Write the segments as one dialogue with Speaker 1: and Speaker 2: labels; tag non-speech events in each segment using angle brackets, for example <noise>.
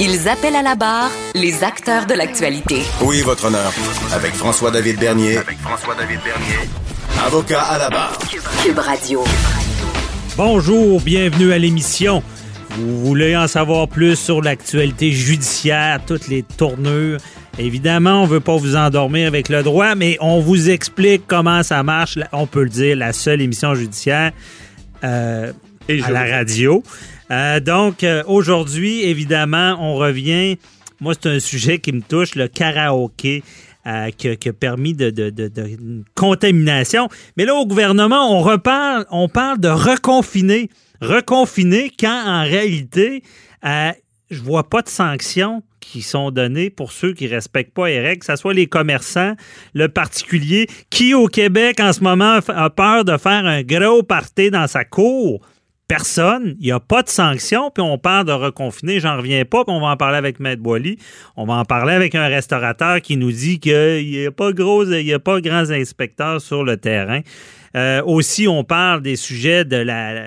Speaker 1: Ils appellent à la barre les acteurs de l'actualité.
Speaker 2: Oui, votre honneur. Avec François-David Bernier. Avec François-David Bernier. Avocat à la barre.
Speaker 1: Cube Radio.
Speaker 3: Bonjour, bienvenue à l'émission. Vous voulez en savoir plus sur l'actualité judiciaire, toutes les tournures? Évidemment, on ne veut pas vous endormir avec le droit, mais on vous explique comment ça marche. On peut le dire, la seule émission judiciaire euh, à la radio. Euh, donc, euh, aujourd'hui, évidemment, on revient. Moi, c'est un sujet qui me touche, le karaoké. Euh, qui, a, permis de, une contamination. Mais là, au gouvernement, on reparle, on parle de reconfiner. Reconfiner quand, en réalité, euh, je vois pas de sanctions qui sont données pour ceux qui respectent pas les règles, que ce soit les commerçants, le particulier, qui au Québec en ce moment a peur de faire un gros party dans sa cour personne, il n'y a pas de sanction, puis on parle de reconfiner, j'en reviens pas, puis on va en parler avec Maître Boily. On va en parler avec un restaurateur qui nous dit qu'il n'y a pas gros, il y a pas grands inspecteurs sur le terrain. Euh, aussi, on parle des sujets de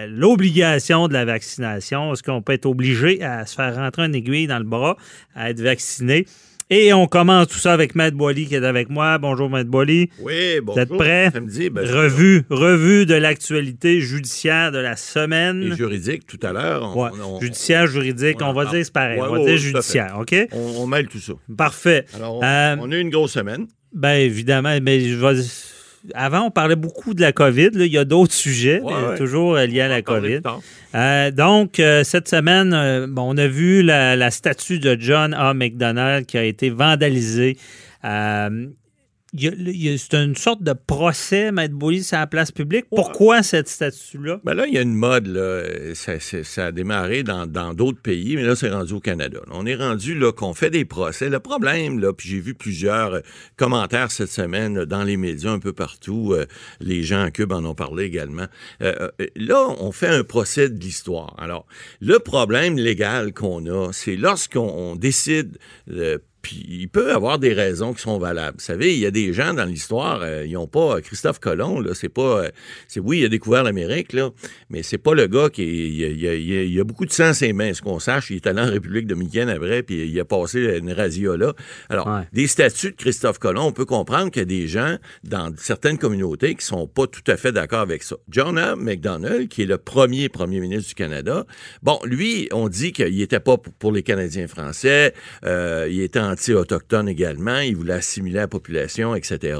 Speaker 3: l'obligation de la vaccination. Est-ce qu'on peut être obligé à se faire rentrer une aiguille dans le bras, à être vacciné? Et on commence tout ça avec Matt Boily qui est avec moi. Bonjour Matt Boily.
Speaker 4: Oui, bonjour.
Speaker 3: Vous êtes prêt?
Speaker 4: Samedi, ben,
Speaker 3: revue, revue de l'actualité judiciaire de la semaine.
Speaker 4: Et juridique tout à l'heure.
Speaker 3: Ouais. Judiciaire, juridique, on, on va dire c'est pareil.
Speaker 4: Ouais,
Speaker 3: on va
Speaker 4: ouais,
Speaker 3: dire judiciaire, OK?
Speaker 4: On, on, mêle tout ça.
Speaker 3: Parfait.
Speaker 4: Alors, on,
Speaker 3: Euh,
Speaker 4: on a eu une grosse semaine.
Speaker 3: Ben évidemment, mais je vais... Avant, on parlait beaucoup de la COVID. Là. Il y a d'autres sujets,
Speaker 4: Ouais,
Speaker 3: mais
Speaker 4: ouais.
Speaker 3: toujours euh, liés à la COVID. Euh, donc, euh, cette semaine, euh, bon, on a vu la, la statue de John A. McDonald qui a été vandalisée. C'est une sorte de procès, Maître Bouli, sur la place publique. Pourquoi cette statue-là?
Speaker 4: Ben là, il y a une mode, là. Ça, a démarré dans d'autres pays, mais là, c'est rendu au Canada. On est rendu là qu'on fait des procès. Le problème, là, puis j'ai vu plusieurs euh, commentaires cette semaine là, dans les médias un peu partout. euh, les gens à Cube en ont parlé également. Euh, euh, là, on fait un procès de l'histoire. Alors, le problème légal qu'on a, c'est lorsqu'on on décide euh, puis il peut avoir des raisons qui sont valables. Vous savez, il y a des gens dans l'histoire, euh, ils n'ont pas Christophe Colomb, là, c'est pas, euh, c'est oui, il a découvert l'Amérique là, mais c'est pas le gars qui, il, a, il a- il a- il a beaucoup de sang à ses mains, ce qu'on sache. Il est allé en République dominicaine après, puis il a passé une razzia là. Alors,
Speaker 3: Ouais.
Speaker 4: des statuts de Christophe Colomb, on peut comprendre qu'il y a des gens dans certaines communautés qui sont pas tout à fait d'accord avec ça. John A. MacDonald, qui est le premier premier ministre du Canada, bon, lui, on dit qu'il n'était pas pour- les Canadiens français, euh, il était anti-autochtone également, il voulait assimiler la population, etc.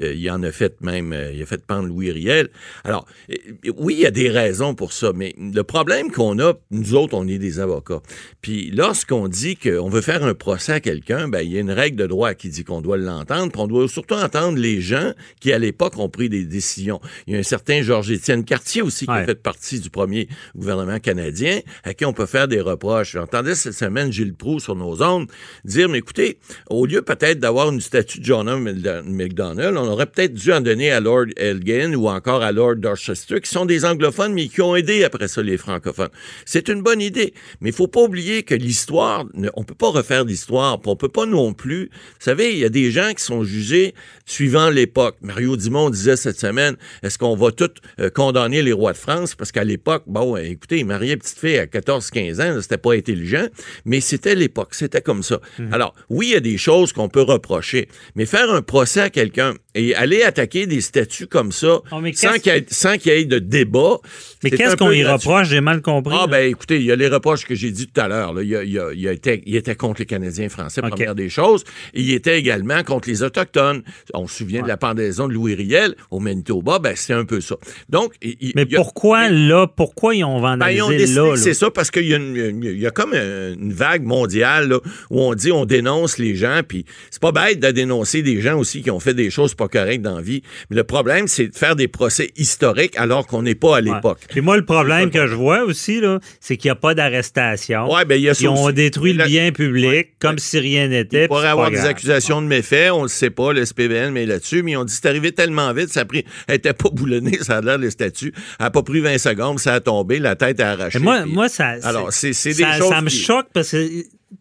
Speaker 4: Euh, il en a fait même, euh, il a fait pendre Louis Riel. Alors, euh, oui, il y a des raisons pour ça, mais le problème qu'on a, nous autres, on est des avocats. Puis lorsqu'on dit qu'on veut faire un procès à quelqu'un, ben, il y a une règle de droit qui dit qu'on doit l'entendre, puis on doit surtout entendre les gens qui, à l'époque, ont pris des décisions. Il y a un certain Georges-Étienne Cartier aussi qui a fait partie du premier gouvernement canadien, à qui on peut faire des reproches. J'entendais cette semaine Gilles Proux sur nos ondes dire, mais écoutez, au lieu peut-être d'avoir une statue de John A. McDonald, on aurait peut-être dû en donner à Lord Elgin ou encore à Lord Dorchester, qui sont des anglophones, mais qui ont aidé après ça les francophones. C'est une bonne idée, mais il faut pas oublier que l'histoire, ne- on peut pas refaire l'histoire, puis on peut pas non plus. Vous savez, il y a des gens qui sont jugés suivant l'époque. Mario Dumont disait cette semaine, est-ce qu'on va tous euh, condamner les rois de France? Parce qu'à l'époque, bon, écoutez, il mariait une petite fille à 14-15 ans, c'était pas intelligent, mais c'était l'époque, c'était comme ça. Alors, Alors, oui, il y a des choses qu'on peut reprocher, mais faire un procès à quelqu'un et aller attaquer des statuts comme ça sans qu'il y, ait- y de débat.
Speaker 3: Mais qu'est-ce qu'on y reproche? J'ai mal compris.
Speaker 4: Ah,
Speaker 3: là.
Speaker 4: ben écoutez, il y a les reproches que j'ai dit tout à l'heure. Il, était contre les Canadiens français,
Speaker 3: OK.
Speaker 4: première des choses. Et il était également contre les Autochtones. On se souvient de la pendaison de Louis Riel au Manitoba, ben c'est un peu ça. Donc, il- il-
Speaker 3: mais
Speaker 4: il
Speaker 3: pourquoi là? Pourquoi ils ont
Speaker 4: ben,
Speaker 3: vandalisé
Speaker 4: ils ont décidé
Speaker 3: là?
Speaker 4: c'est ça parce qu'il y, a y comme une une vague mondiale là, où on dit on dénonce les gens, puis c'est pas bête de dénoncer des gens aussi qui ont fait des choses pas correctes dans la vie. Mais le problème, c'est de faire des procès historiques alors qu'on n'est pas à l'époque.
Speaker 3: Puis moi, le problème que je vois aussi, là, c'est qu'il n'y a pas d'arrestation.
Speaker 4: Ouais, ben il y a
Speaker 3: Ils ont
Speaker 4: aussi.
Speaker 3: détruit le bien public comme si rien n'était.
Speaker 4: Il pourrait avoir des accusations de méfaits, on le sait pas, le SPVN, mais là-dessus, mais ils ont dit c'est arrivé tellement vite, ça a pris, elle était pas boulonnée, <laughs> ça a l'air le statut, elle a pas pris 20 secondes, ça a tombé, la tête a arraché.
Speaker 3: Mais moi,
Speaker 4: puis-
Speaker 3: moi, ça,
Speaker 4: Alors, c'est c'est des
Speaker 3: ça,
Speaker 4: choses
Speaker 3: ça me
Speaker 4: qui-
Speaker 3: choque parce que,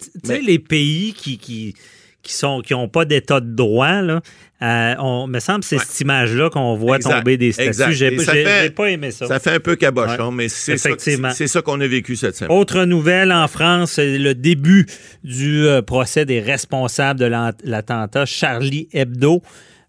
Speaker 3: tu sais, les pays qui, qui, qui sont qui ont pas d'état de droit, là, euh, on me semble que c'est
Speaker 4: Ouais.
Speaker 3: cette image-là qu'on voit
Speaker 4: Exact,
Speaker 3: tomber des statuts.
Speaker 4: exact.
Speaker 3: J'ai pas- aimé ça.
Speaker 4: Ça fait un peu cabochon,
Speaker 3: Ouais.
Speaker 4: mais c'est ça, qu'on a vécu cette semaine.
Speaker 3: Autre nouvelle en France, c'est le début du euh, procès des responsables de l'attentat Charlie Hebdo.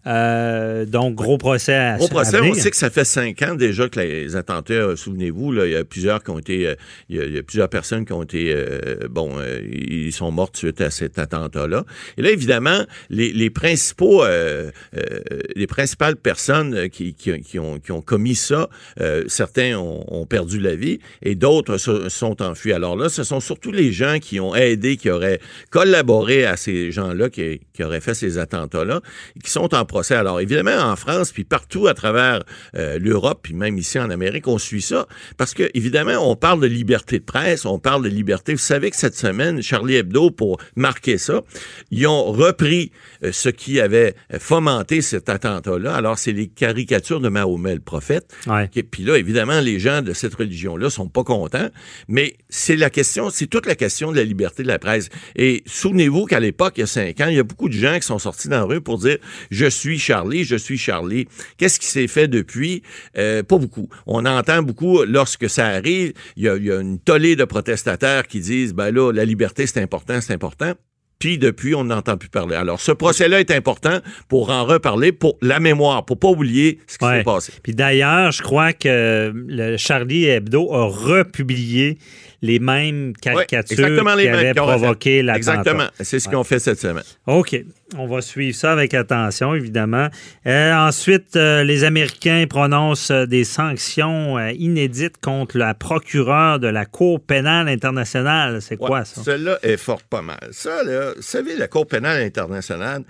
Speaker 3: Euh, donc, gros procès à, à
Speaker 4: procès, on sait que ça fait cinq ans déjà que les attentats, euh, souvenez-vous, là, il y a plusieurs qui ont été, euh, il, y a, il y a plusieurs personnes qui ont été, euh, bon, euh, ils sont mortes suite à cet attentat-là. Et là, évidemment, les, les principaux, euh, euh, les principales personnes qui, qui, qui ont, qui ont commis ça, euh, certains ont, ont perdu la vie et d'autres se- sont enfuis. Alors là, ce sont surtout les gens qui ont aidé, qui auraient collaboré à ces gens-là qui, qui auraient fait ces attentats-là, qui sont en procès. Alors évidemment, en France, puis partout à travers euh, l'Europe, puis même ici en Amérique, on suit ça, parce que évidemment, on parle de liberté de presse, on parle de liberté. Vous savez que cette semaine, Charlie Hebdo, pour marquer ça, ils ont repris euh, ce qui avait fomenté cet attentat-là. Alors, c'est les caricatures de Mahomet, le prophète.
Speaker 3: Ouais.
Speaker 4: Et puis là, évidemment, les gens de cette religion-là sont pas contents, mais c'est la question, c'est toute la question de la liberté de la presse. Et souvenez-vous qu'à l'époque, il y a cinq ans, il y a beaucoup de gens qui sont sortis dans la rue pour dire je suis Charlie, je suis Charlie. Qu'est-ce qui s'est fait depuis? Euh, Pas beaucoup. On entend beaucoup lorsque ça arrive. Il y a, il y a une tollée de protestataires qui disent ben là, la liberté c'est important, c'est important. Puis depuis, on n'entend plus parler. Alors, ce procès-là est important pour en reparler, pour la mémoire, pour pas oublier ce qui
Speaker 3: Ouais.
Speaker 4: s'est passé.
Speaker 3: Puis d'ailleurs, je crois que le Charlie Hebdo a republié les mêmes caricatures
Speaker 4: Ouais, les
Speaker 3: qui
Speaker 4: mêmes
Speaker 3: avaient provoqué l'attentat.
Speaker 4: Exactement. C'est ce qu'ils ont fait cette semaine.
Speaker 3: OK. On va suivre ça avec attention, évidemment. Euh, ensuite, euh, les Américains prononcent des sanctions euh, inédites contre la procureure de la Cour pénale internationale. C'est quoi
Speaker 4: Ouais,
Speaker 3: ça?
Speaker 4: Celle-là est fort pas mal. Ça, là, vous savez, la Cour pénale internationale,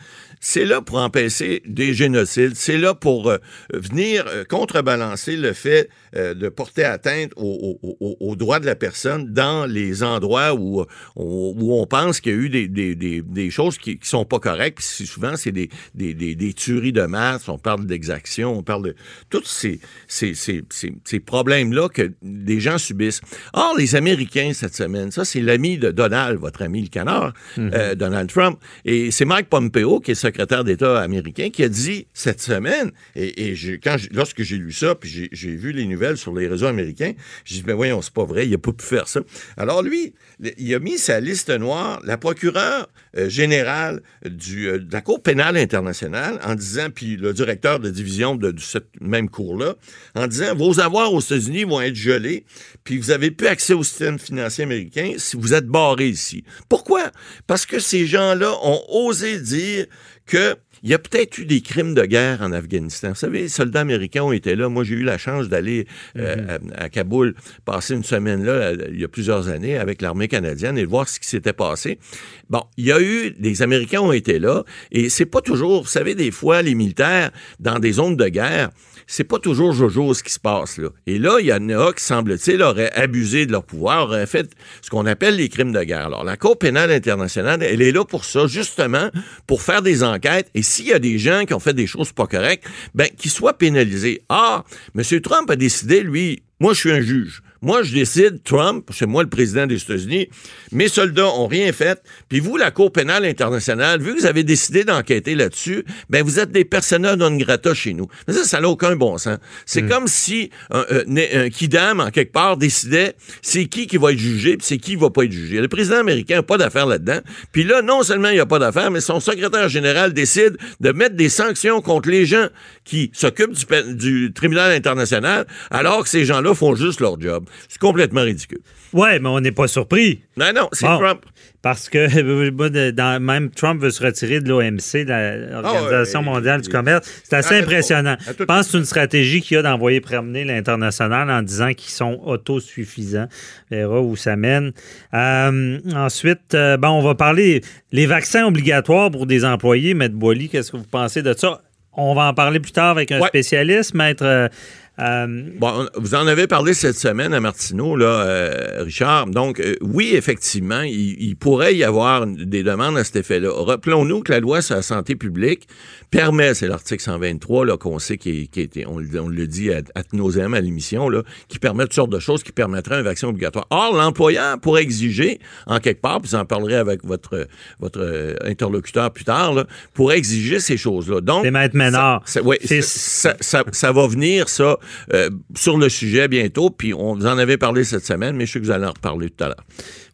Speaker 4: c'est là pour empêcher des génocides. C'est là pour euh, venir euh, contrebalancer le fait euh, de porter atteinte aux au, au- droits de la personne dans les endroits où, où, où on pense qu'il y a eu des, des, des, des choses qui, qui sont pas correctes. Puis souvent, c'est des, tueries de masse, on parle d'exactions, on parle de tous ces, ces, ces, ces, ces problèmes-là que des gens subissent. Or, les Américains, cette semaine, ça, c'est l'ami de Donald, votre ami le canard, euh, Donald Trump. Et c'est Mike Pompeo, qui est secrétaire d'État américain, qui a dit cette semaine, et, quand lorsque j'ai lu ça, puis j'ai- vu les nouvelles sur les réseaux américains, j'ai dit, mais voyons, c'est pas vrai, il a pas pu faire ça. Alors lui, il a mis sa liste noire, la procureure euh, générale du, euh, de la Cour pénale internationale, en disant, puis le directeur de division de, de cette même cour-là, en disant, vos avoirs aux États-Unis vont être gelés, puis vous avez plus accès au système financier américain si vous êtes barré ici. Pourquoi? Parce que ces gens-là ont osé dire que il y a peut-être eu des crimes de guerre en Afghanistan. Vous savez, les soldats américains ont été là. Moi, j'ai eu la chance d'aller euh, à, à Kaboul, passer une semaine là, euh, il y a plusieurs années, avec l'armée canadienne et de voir ce qui s'était passé. Bon, il y a eu, des Américains ont été là, et c'est pas toujours, vous savez, des fois, les militaires, dans des zones de guerre, c'est pas toujours jojo ce qui se passe là. Et là, il y en a qui, semble-t-il, auraient abusé de leur pouvoir, auraient fait ce qu'on appelle les crimes de guerre. Alors, la Cour pénale internationale, elle est là pour ça, justement, pour faire des enquêtes. Et s'il y a des gens qui ont fait des choses pas correctes, ben, qu'ils soient pénalisés. Ah, M. Trump a décidé, lui, moi, je suis un juge. Moi, je décide, Trump, c'est moi le président des États-Unis, mes soldats ont rien fait, puis vous, la Cour pénale internationale, vu que vous avez décidé d'enquêter là-dessus, ben vous êtes des personnages non grata chez nous. Mais ça, ça n'a aucun bon sens. C'est comme si un, un, un kidam, en quelque part, décidait c'est qui qui va être jugé, puis c'est qui va pas être jugé. Le président américain n'a pas d'affaires là-dedans. Puis là, non seulement il n'y a pas d'affaires, mais son secrétaire général décide de mettre des sanctions contre les gens qui s'occupent du, du tribunal international, alors que ces gens-là font juste leur job. C'est complètement ridicule.
Speaker 3: Ouais, mais on n'est pas surpris.
Speaker 4: Non, non, c'est
Speaker 3: Bon.
Speaker 4: Trump.
Speaker 3: Parce que <laughs> dans- même Trump veut se retirer de l'OMC, de l'Organisation
Speaker 4: Ah
Speaker 3: mondiale du commerce. C'est assez impressionnant. Je pense que c'est une stratégie qu'il y a d'envoyer promener l'international en disant qu'ils sont autosuffisants. On verra où ça mène. Euh, ensuite, euh, bon, on va parler les vaccins obligatoires pour des employés. Maître Boily, qu'est-ce que vous pensez de ça? On va en parler plus tard avec un
Speaker 4: Ouais.
Speaker 3: spécialiste, Maître. Euh,
Speaker 4: Bon, on- vous en avez parlé cette semaine à Martineau, là, euh, Richard. Donc, euh, oui, effectivement, il, il pourrait y avoir des demandes à cet effet-là. Rappelons-nous que la loi sur la santé publique permet, c'est l'article 123, là, qu'on sait qui, était, on, le- on le dit à, à à l'émission, là, qui permet toutes sortes de choses qui permettraient un vaccin obligatoire. Or, l'employeur pourrait exiger, en quelque part, puis vous en parlerez avec votre, votre interlocuteur plus tard, là, pourrait exiger ces choses-là. Donc,
Speaker 3: C'est Maître Ménard.
Speaker 4: ça- ça- oui, ça, va venir, ça, sur le sujet bientôt. Puis on vous en avait parlé cette semaine, mais je sais que vous allez en reparler tout à l'heure.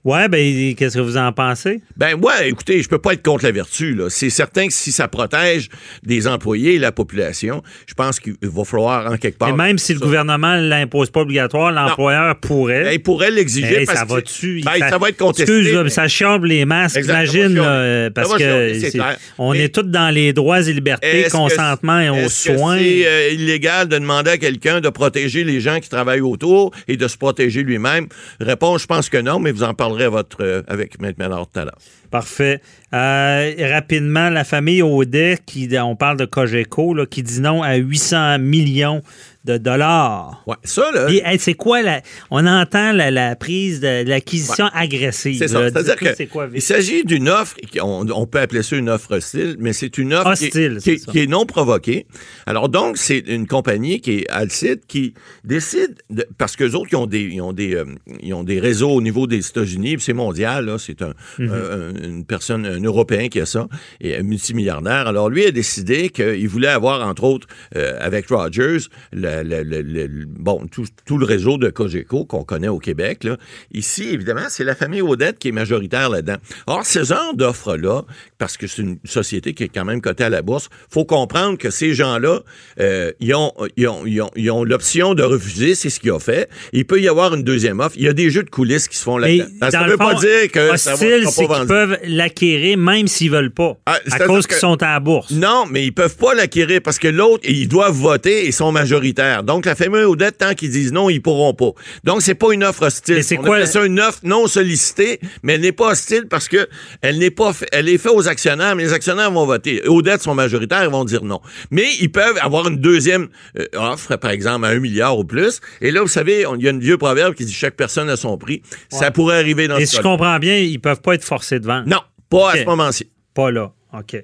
Speaker 3: Ouais, ben, qu'est-ce que vous en pensez?
Speaker 4: Ben, ouais, écoutez, je peux pas être contre la vertu, là. C'est certain que si ça protège des employés et la population, je pense qu'il va falloir, en quelque part.
Speaker 3: Et même si le
Speaker 4: ça.
Speaker 3: gouvernement ne l'impose pas obligatoire, l'employeur pourrait.
Speaker 4: Ben, il pourrait l'exiger
Speaker 3: Hey,
Speaker 4: parce
Speaker 3: ça va-tu?
Speaker 4: Ben, ça va être contesté.
Speaker 3: Excuse,
Speaker 4: mais-
Speaker 3: ça chiable les masques,
Speaker 4: va
Speaker 3: là, euh, parce
Speaker 4: va
Speaker 3: que
Speaker 4: c'est
Speaker 3: c'est- on
Speaker 4: Mais-
Speaker 3: est tous dans les droits et libertés, consentement et aux soins.
Speaker 4: C'est euh, illégal de demander à quelqu'un de protéger les gens qui travaillent autour et de se protéger lui-même? Réponse, je pense que non, mais vous en parlerez à votre, euh, avec Maître Ménard tout à l'heure.
Speaker 3: Parfait. Euh, rapidement, la famille Audet, qui, on parle de Cogeco, là, qui dit non à 800 millions de dollars.
Speaker 4: Ouais, ça, là.
Speaker 3: Hey, c'est quoi la. On entend la, la prise de l'acquisition agressive.
Speaker 4: C'est ça. C'est-à-dire
Speaker 3: Dites-nous
Speaker 4: que
Speaker 3: c'est quoi,
Speaker 4: il
Speaker 3: vite?
Speaker 4: s'agit d'une offre, qui- on, on peut appeler ça une offre hostile, mais c'est une offre qui est-
Speaker 3: Hostile,
Speaker 4: qui, est, qui est non provoquée. Alors donc, c'est une compagnie qui est Alcide qui décide, de- parce que autres, ils ont des, ils ont des, euh, ils ont des réseaux au niveau des États-Unis, c'est mondial, là, c'est un,
Speaker 3: Mhm.
Speaker 4: un- une personne, un Européen qui a ça, et un multimilliardaire. Alors lui a décidé qu'il voulait avoir, entre autres, euh, avec Rogers, le, le- le- le- le- bon, tout, tout le réseau de Cogeco qu'on connaît au Québec. Là. Ici, évidemment, c'est la famille Odette qui est majoritaire là-dedans. Or, ce genre d'offre-là, parce que c'est une société qui est quand même cotée à la bourse, faut comprendre que ces gens-là, euh, ils ont, ils ont, ils ont, ils ont l'option de refuser, c'est ce qu'ils ont fait. Il peut y avoir une deuxième offre. Il y a des jeux de coulisses qui se font là-dedans. Ça ne veut pas dire que ça va,
Speaker 3: c'est qu'ils peuvent l'acquérir même s'ils veulent pas.
Speaker 4: Ah,
Speaker 3: à cause qu'ils sont à la bourse.
Speaker 4: Non, mais ils peuvent pas l'acquérir parce que l'autre, ils doivent voter et sont majoritaires. Donc, la famille Odette, tant qu'ils disent non, ils pourront pas. Donc, c'est pas une offre hostile.
Speaker 3: Mais c'est quoi
Speaker 4: ça une offre non sollicitée, mais elle n'est pas hostile parce que elle n'est pas, elle est faite aux actionnaires, mais les actionnaires vont voter. Odette sont majoritaires, ils vont dire non. Mais ils peuvent avoir une deuxième euh, offre, par exemple, à un milliard ou plus. Et là, vous savez, il y a un vieux proverbe qui dit chaque personne a son prix. Ça pourrait arriver dans
Speaker 3: Et
Speaker 4: ce
Speaker 3: si je comprends bien, ils peuvent pas être forcés de vendre.
Speaker 4: Non, pas à ce moment-ci.
Speaker 3: Pas là. OK.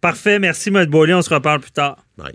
Speaker 3: Parfait. Merci, M. Beaulieu. On se reparle plus tard.
Speaker 4: Bye.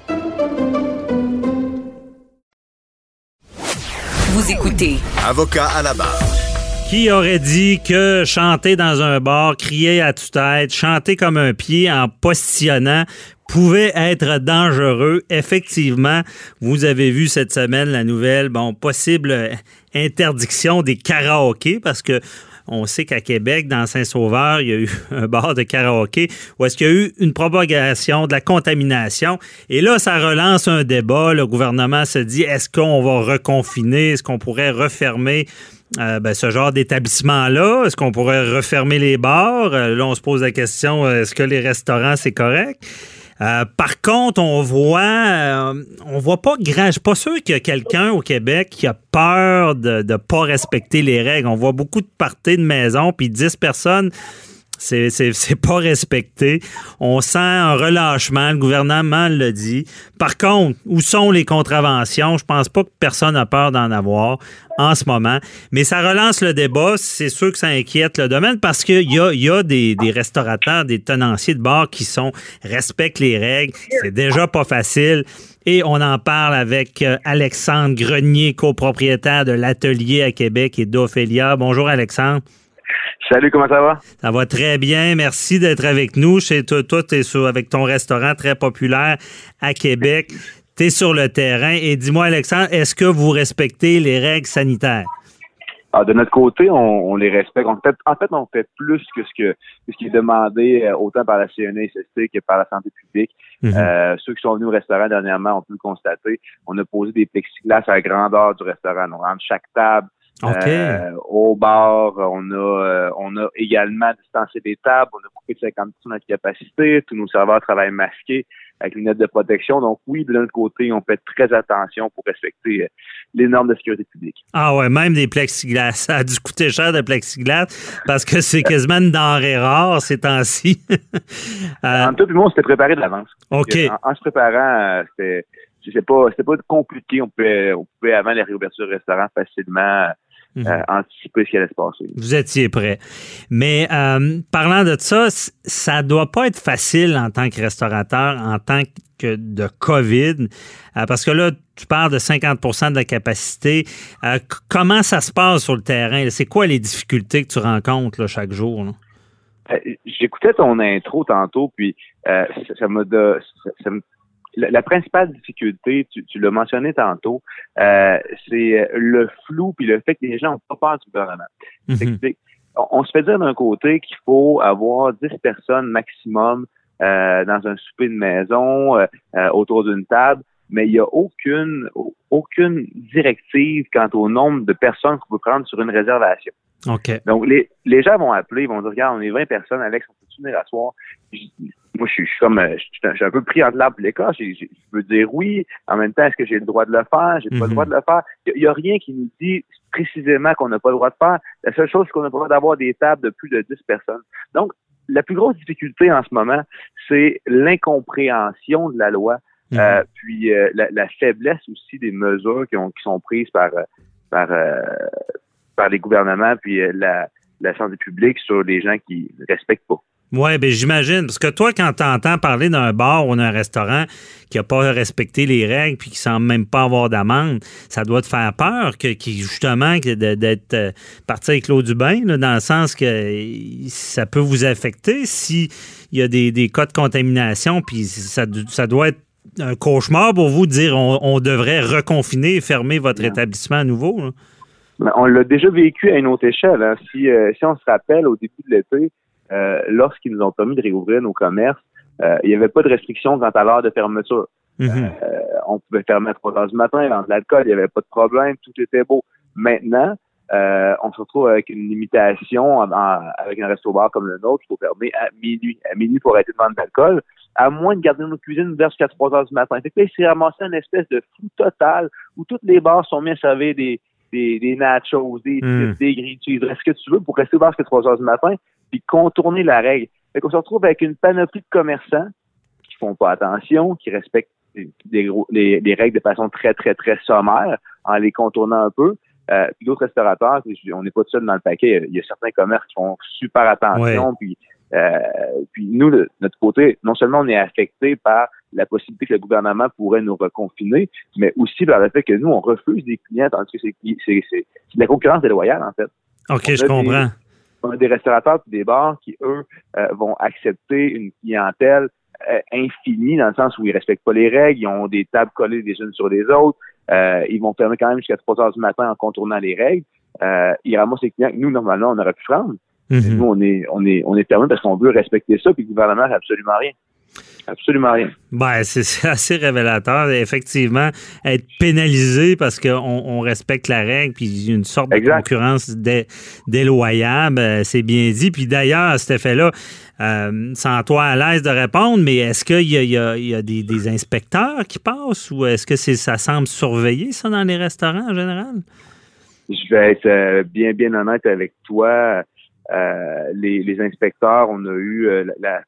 Speaker 1: Vous écoutez
Speaker 2: Avocat à la barre.
Speaker 3: Qui aurait dit que chanter dans un bar, crier à tue-tête, chanter comme un pied en postillonnant pouvait être dangereux? Effectivement, vous avez vu cette semaine la nouvelle, bon, possible interdiction des karaokés parce que on sait qu'à Québec, dans Saint-Sauveur, il y a eu <laughs> un bar de karaoké où est-ce qu'il y a eu une propagation de la contamination. Et là, ça relance un débat. Le gouvernement se dit, est-ce qu'on va reconfiner? Est-ce qu'on pourrait refermer euh, ben, ce genre d'établissement-là? Est-ce qu'on pourrait refermer les bars? Euh, là, on se pose la question, euh, est-ce que les restaurants, c'est correct? Euh, par contre, on voit, euh, on voit pas grand. Je suis pas sûr qu'il y a quelqu'un au Québec qui a peur de ne pas respecter les règles. On voit beaucoup de parties de maison, puis 10 personnes c'est pas respecté. On sent un relâchement. Le gouvernement le dit. Par contre, où sont les contraventions? Je pense pas que personne a peur d'en avoir en ce moment. Mais ça relance le débat. C'est sûr que ça inquiète le domaine parce qu'il y a, des, restaurateurs, des tenanciers de bar qui sont respectent les règles. C'est déjà pas facile. Et on en parle avec euh, Alexandre Grenier, copropriétaire de l'Atelier à Québec et d'Ophélia. Bonjour Alexandre.
Speaker 5: Salut, comment ça va?
Speaker 3: Ça va très bien. Merci d'être avec nous. Chez toi, toi tu es avec ton restaurant très populaire à Québec. Tu es sur le terrain. Et dis-moi, Alexandre, est-ce que vous respectez les règles sanitaires?
Speaker 5: Ah, de notre côté, on, les respecte. en fait, on fait plus que ce, que ce qui est demandé euh, autant par la CNESST que par la santé publique. Mhm. euh, ceux qui sont venus au restaurant dernièrement ont pu le constater. On a posé des plexiglas à la grandeur du restaurant. Donc, entre chaque table, euh, au bar, on a euh, on a également distancé des tables, on a coupé de 50 de notre capacité, tous nos serveurs travaillent masqués avec lunettes de protection. Donc oui, de l'autre côté, on fait très attention pour respecter euh, les normes de sécurité publique.
Speaker 3: Ah ouais, même des plexiglas. Ça a dû coûter cher de plexiglas parce que c'est quasiment une denrée rare ces temps-ci. <laughs>
Speaker 5: En tout le monde s'était préparé de l'avance.
Speaker 3: OK.
Speaker 5: En, se préparant, c'était c'était pas c'était pas compliqué. On pouvait on pouvait avant les réouvertures du restaurant facilement Mhm. Euh, anticiper ce qui allait se passer.
Speaker 3: Vous étiez prêt. Mais euh, parlant de ça, ça doit pas être facile en tant que restaurateur, en tant que de COVID, euh, parce que là, tu parles de 50% de la capacité. comment ça se passe sur le terrain? C'est quoi les difficultés que tu rencontres chaque jour?
Speaker 5: J'écoutais ton intro tantôt, puis ça, ça me la, principale difficulté, tu, tu l'as mentionné tantôt, euh, c'est le flou puis le fait que les gens n'ont pas peur du gouvernement. Mhm. on, se fait dire d'un côté qu'il faut avoir 10 personnes maximum euh, dans un souper de maison euh, autour d'une table, mais il n'y a aucune aucune directive quant au nombre de personnes qu'on peut prendre sur une réservation. Donc, les, les gens vont appeler, ils vont dire, regarde, on est 20 personnes, Alex, on peut venir à soir? moi, je suis, comme, euh, je suis un peu pris entre l'arbre et l'écorce. Je, je, veux dire oui. En même temps, est-ce que j'ai le droit de le faire? J'ai pas le mhm. droit de le faire. Il n'y a, rien qui nous dit précisément qu'on n'a pas le droit de faire. La seule chose, c'est qu'on n'a pas le droit d'avoir des tables de plus de 10 personnes. Donc, la plus grosse difficulté en ce moment, c'est l'incompréhension de la loi, mhm. euh, puis euh, la, faiblesse aussi des mesures qui, ont, qui sont prises par, par, par les gouvernements, puis la, la santé publique sur les gens qui ne respectent pas.
Speaker 3: Oui, ben j'imagine. Parce que toi, quand tu entends parler d'un bar ou d'un restaurant qui n'a pas respecté les règles puis qui semble même pas avoir d'amende, ça doit te faire peur que, justement d'être euh, parti avec l'eau du bain, dans le sens que ça peut vous affecter s'il y a des, cas de contamination, puis ça, ça doit être un cauchemar pour vous de dire on, devrait reconfiner et fermer votre établissement à nouveau.
Speaker 5: On l'a déjà vécu à une autre échelle. Hein. Si, euh, si on se rappelle au début de l'été, euh, lorsqu'ils nous ont permis de réouvrir nos commerces, euh, il n'y avait pas de restriction quant à l'heure de fermeture. Mhm. Euh, on pouvait fermer à 3 heures du matin, vendre de l'alcool, il n'y avait pas de problème, tout était beau. Maintenant, on se retrouve avec une limitation avec un resto-bar comme le nôtre, il faut fermer à minuit. À minuit pour arrêter de vendre de l'alcool, à moins de garder nos cuisines ouvertes jusqu'à 3 heures du matin. Fait que là, il s'est ramassé une espèce de flou total où toutes les bars sont mis à servir des, des, des nachos, des mm. des grilles ce que tu veux pour rester ouvert jusqu'à 3 heures du matin puis contourner la règle? Fait qu'on se retrouve avec une panoplie de commerçants qui font pas attention, qui respectent les, règles de façon très, très, très sommaire en les contournant un peu. Euh, puis d'autres restaurateurs, on n'est pas tout seul dans le paquet. Il y a certains commerces qui font super attention. Puis, euh, puis nous, de notre côté, non seulement on est affecté par la possibilité que le gouvernement pourrait nous reconfiner, mais aussi par le fait que nous, on refuse des clients, tandis que c'est de la concurrence déloyale, en fait.
Speaker 3: OK, je comprends
Speaker 5: on a des restaurateurs et des bars qui, eux, euh, vont accepter une clientèle euh, infinie dans le sens où ils respectent pas les règles, ils ont des tables collées les unes sur les autres, euh, ils vont fermer quand même jusqu'à 3 heures du matin en contournant les règles. ils ramassent les clients que nous, normalement, on aurait pu prendre. Mm-hmm. Nous, on est, on est, on est fermé parce qu'on veut respecter ça, puis le gouvernement n'a absolument rien. Absolument rien.
Speaker 3: Ben, c'est assez révélateur. Effectivement, être pénalisé parce qu'on on respecte la règle, puis une sorte de concurrence déloyable, euh, c'est bien dit. Puis d'ailleurs, cet effet-là, euh, sans toi à l'aise de répondre, mais est-ce qu'il y a, il y a, des, des, inspecteurs qui passent ou est-ce que c'est, ça semble surveiller ça dans les restaurants en général?
Speaker 5: Je vais être euh, bien, bien honnête avec toi. Euh, les, les, inspecteurs, on a eu euh, la,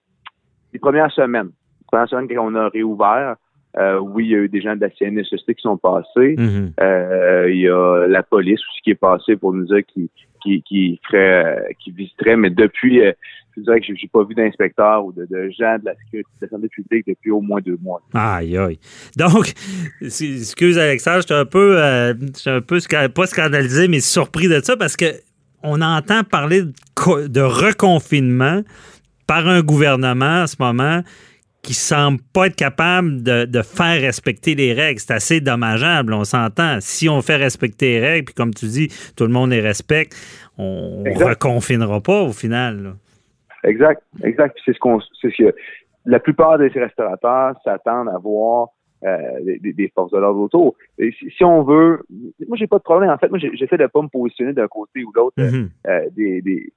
Speaker 5: les premières semaines, les premières semaines qu'on a réouvert, euh, oui, il y a eu des gens de la CNSST qui sont passés.
Speaker 3: Mhm.
Speaker 5: euh, il y a la police aussi qui est passée pour nous dire qui qui qui ferait, qui visiterait, mais depuis, euh, je dirais que j'ai pas vu d'inspecteur ou de, de, gens de la sécurité de la santé publique depuis au moins deux mois.
Speaker 3: Aïe aïe. Donc, excuse Alexandre, je suis un peu, euh, un peu pas scandalisé, mais surpris de ça parce que on entend parler de, de reconfinement par un gouvernement en ce moment qui semble pas être capable de, de faire respecter les règles. C'est assez dommageable, on s'entend. Si on fait respecter les règles, puis comme tu dis, tout le monde les respecte, on ne reconfinera pas au final. Là.
Speaker 5: Exact, exact. C'est ce qu'on, c'est ce que la plupart des restaurateurs s'attendent à voir des, des, forces de l'ordre autour. Et si, si, on veut, moi j'ai pas de problème. En fait, moi j'essaie de pas me positionner d'un côté ou l'autre.
Speaker 3: Mm-hmm.
Speaker 5: euh, des, des,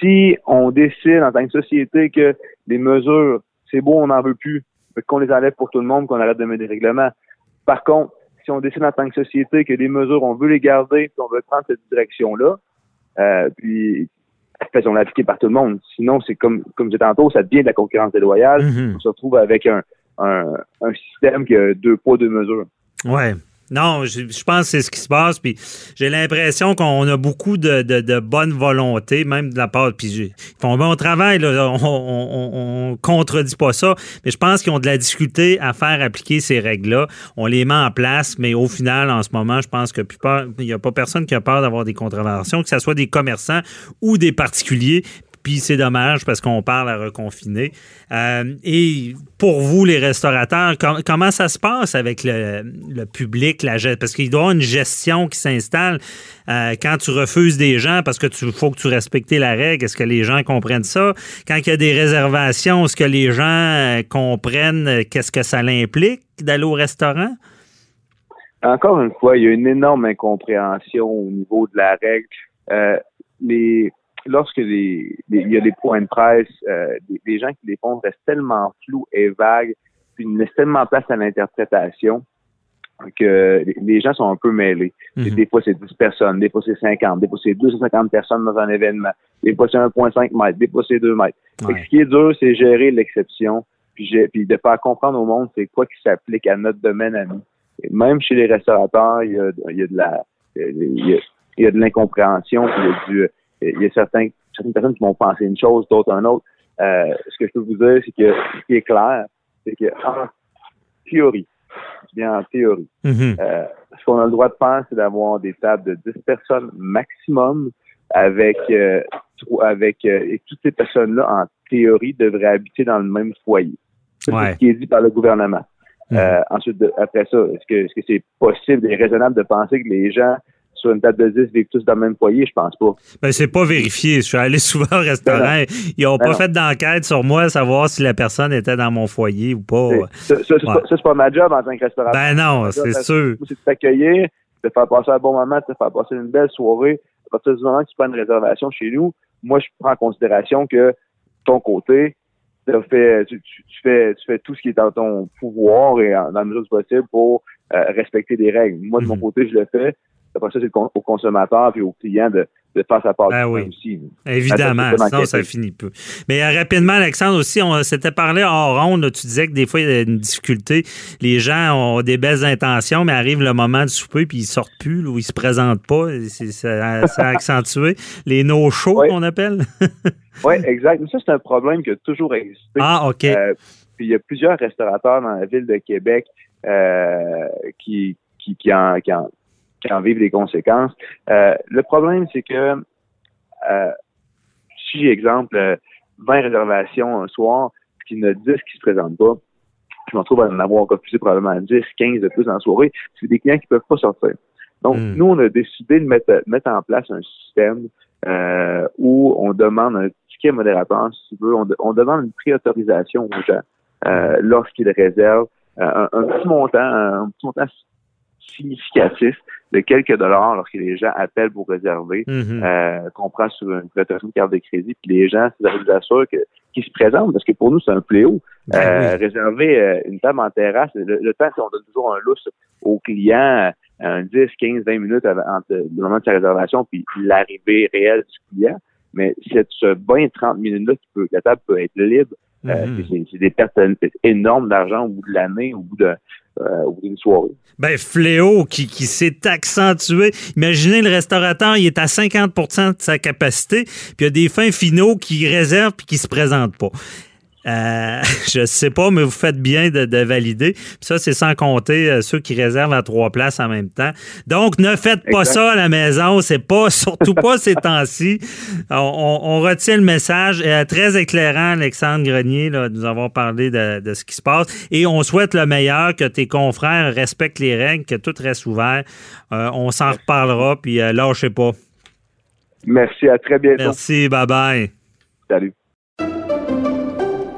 Speaker 5: si on décide en tant que société que des mesures c'est beau, on n'en veut plus, qu'on les enlève pour tout le monde, qu'on arrête de mettre des règlements. Par contre, si on décide en tant que société que des mesures, on veut les garder, puis on veut prendre cette direction-là, euh, puis faisons-la appliquer par tout le monde. Sinon, c'est comme comme je disais tantôt, ça devient de la concurrence déloyale.
Speaker 3: Mm-hmm.
Speaker 5: On se retrouve avec un, un, système qui a deux poids, deux mesures.
Speaker 3: Ouais. Non, je, je, pense que c'est ce qui se passe. Puis j'ai l'impression qu'on a beaucoup de, de, bonne volonté, même de la part. Puis ils font bon travail. On, on, contredit pas ça, mais je pense qu'ils ont de la difficulté à faire appliquer ces règles-là. On les met en place, mais au final, en ce moment, je pense que il n'y a pas personne qui a peur d'avoir des contraventions, que ce soit des commerçants ou des particuliers. C'est dommage parce qu'on parle à reconfiner. Euh, et pour vous, les restaurateurs, com comment ça se passe avec le, public? La, parce qu'il doit y avoir une gestion qui s'installe euh, quand tu refuses des gens parce que tu faut que tu respectes la règle. Est-ce que les gens comprennent ça? Quand il y a des réservations, est-ce que les gens euh, comprennent qu'est-ce que ça implique d'aller au restaurant?
Speaker 5: Encore une fois, il y a une énorme incompréhension au niveau de la règle. Les lorsque les, les, il y a des points de presse, euh, les, les, gens qui les font restent tellement flous et vagues, puis ils laissent tellement place à l'interprétation que les gens sont un peu mêlés.
Speaker 3: Mhm.
Speaker 5: Mm -hmm. Des fois, c'est 10 personnes, des fois, c'est 50, des fois, c'est 250 personnes dans un événement, des fois, c'est 1,5 mètres, des fois, c'est 2 mètres.
Speaker 3: Ouais.
Speaker 5: Ce qui est dur, c'est gérer l'exception, puis, puis de faire comprendre au monde c'est quoi qui s'applique à notre domaine à nous. Et même chez les restaurateurs, il y a, il y a de la il y a, il y a de l'incompréhension, il y a du il y a certains, certaines personnes qui vont penser une chose, d'autres une autre. Euh, ce que je peux vous dire, c'est que ce qui est clair, c'est que en théorie, bien en théorie,
Speaker 3: mm -hmm.
Speaker 5: euh, ce qu'on a le droit de faire, c'est d'avoir des tables de 10 personnes maximum avec euh, avec et toutes ces personnes-là, en théorie, devraient habiter dans le même foyer. C'est
Speaker 3: ouais.
Speaker 5: ce qui est dit par le gouvernement.
Speaker 3: Mm -hmm.
Speaker 5: ensuite, de, après ça, est-ce que est-ce que c'est possible et raisonnable de penser que les gens sur une table de 10 vivent tous dans le même foyer, je pense pas.
Speaker 3: Ben, c'est pas vérifié. Je suis allé <laughs> souvent au restaurant. Ils n'ont pas non. fait d'enquête sur moi, savoir si la personne était dans mon foyer ou pas.
Speaker 5: Ça, c'est ouais. pas, pas, ma job en tant que restaurateur.
Speaker 3: Ben non, c'est sûr.
Speaker 5: C'est de t'accueillir, de faire passer un bon moment, de faire passer une belle soirée. À partir du moment que tu prends une réservation chez nous, moi, je prends en considération que ton côté, tu fais, tu, tu, tu, fais, tu fais tout ce qui est dans ton pouvoir et en, dans la mesure du possible pour euh, respecter des règles. Moi, de mon
Speaker 3: Mhm.
Speaker 5: côté, je le fais. Après ça, c'est au consommateur et au client de, de faire sa part
Speaker 3: ben oui.
Speaker 5: aussi.
Speaker 3: Évidemment, sinon ça finit peu. Mais euh, rapidement, Alexandre, aussi, on s'était parlé hors ronde, là, tu disais que des fois, il y a une difficulté. Les gens ont des belles intentions, mais arrive le moment du souper, puis ils sortent plus, là, ou ils se présentent pas. A <laughs> accentué. Les no-shows,
Speaker 5: Oui.
Speaker 3: qu'on appelle. <laughs>
Speaker 5: oui, exact. Mais ça, c'est un problème qui a toujours existé.
Speaker 3: Ah, OK.
Speaker 5: Euh, puis il y a plusieurs restaurateurs dans la ville de Québec euh, qui, qui, qui, en, qui, en, qui en vivent les conséquences. Euh, le problème, c'est que euh, si, exemple, 20 réservations un soir, puis qu'il y en a 10 qui se présentent pas, je me retrouve à en avoir refusé probablement 10, 15 de plus la soirée. C'est des clients qui peuvent pas sortir. Donc,
Speaker 3: Mm.
Speaker 5: nous, on a décidé de mettre, mettre en place un système euh, où on demande un ticket modérateur, si tu veux, on, de- on demande une préautorisation aux gens euh, lorsqu'ils réservent euh, un, un petit montant, un petit montant significatif de quelques dollars lorsque les gens appellent pour réserver,
Speaker 3: Mhm.
Speaker 5: euh, qu'on prend sur une carte de crédit, puis les gens, ça vous assure que qui se présentent, parce que pour nous, c'est un fléau.
Speaker 3: Ben
Speaker 5: Euh,
Speaker 3: oui.
Speaker 5: Réserver euh, une table en terrasse, le, le temps, si on donne toujours un lousse aux clients, euh, un 10, 15, 20 minutes avant, entre le moment de sa réservation puis l'arrivée réelle du client. Mais cette, ce 20, 30 minutes-là, la table peut être libre. Euh,
Speaker 3: Mhm.
Speaker 5: c'est- c'est des pertes énormes d'argent au bout de l'année, au bout de euh, au bout d'une soirée.
Speaker 3: Ben, fléau qui, qui s'est accentué. Imaginez le restaurateur, il est à 50% de sa capacité, puis il y a des fins finaux qui réservent puis qui se présentent pas. Euh, <laughs> je sais pas, mais vous faites bien de, de valider. Puis ça, c'est sans compter euh, ceux qui réservent à trois places en même temps. Donc, ne faites pas
Speaker 5: Exact.
Speaker 3: ça à la maison. C'est pas, <laughs> surtout pas ces temps-ci. On, on- on retient le message. Euh, très éclairant, Alexandre Grenier. Là, nous avons parlé de, de ce qui se passe. Et on souhaite le meilleur, que tes confrères respectent les règles, que tout reste ouvert. Euh, on s'en reparlera, puis euh, lâchez pas.
Speaker 5: Merci, à très bientôt.
Speaker 3: Merci, bye-bye.
Speaker 5: Salut.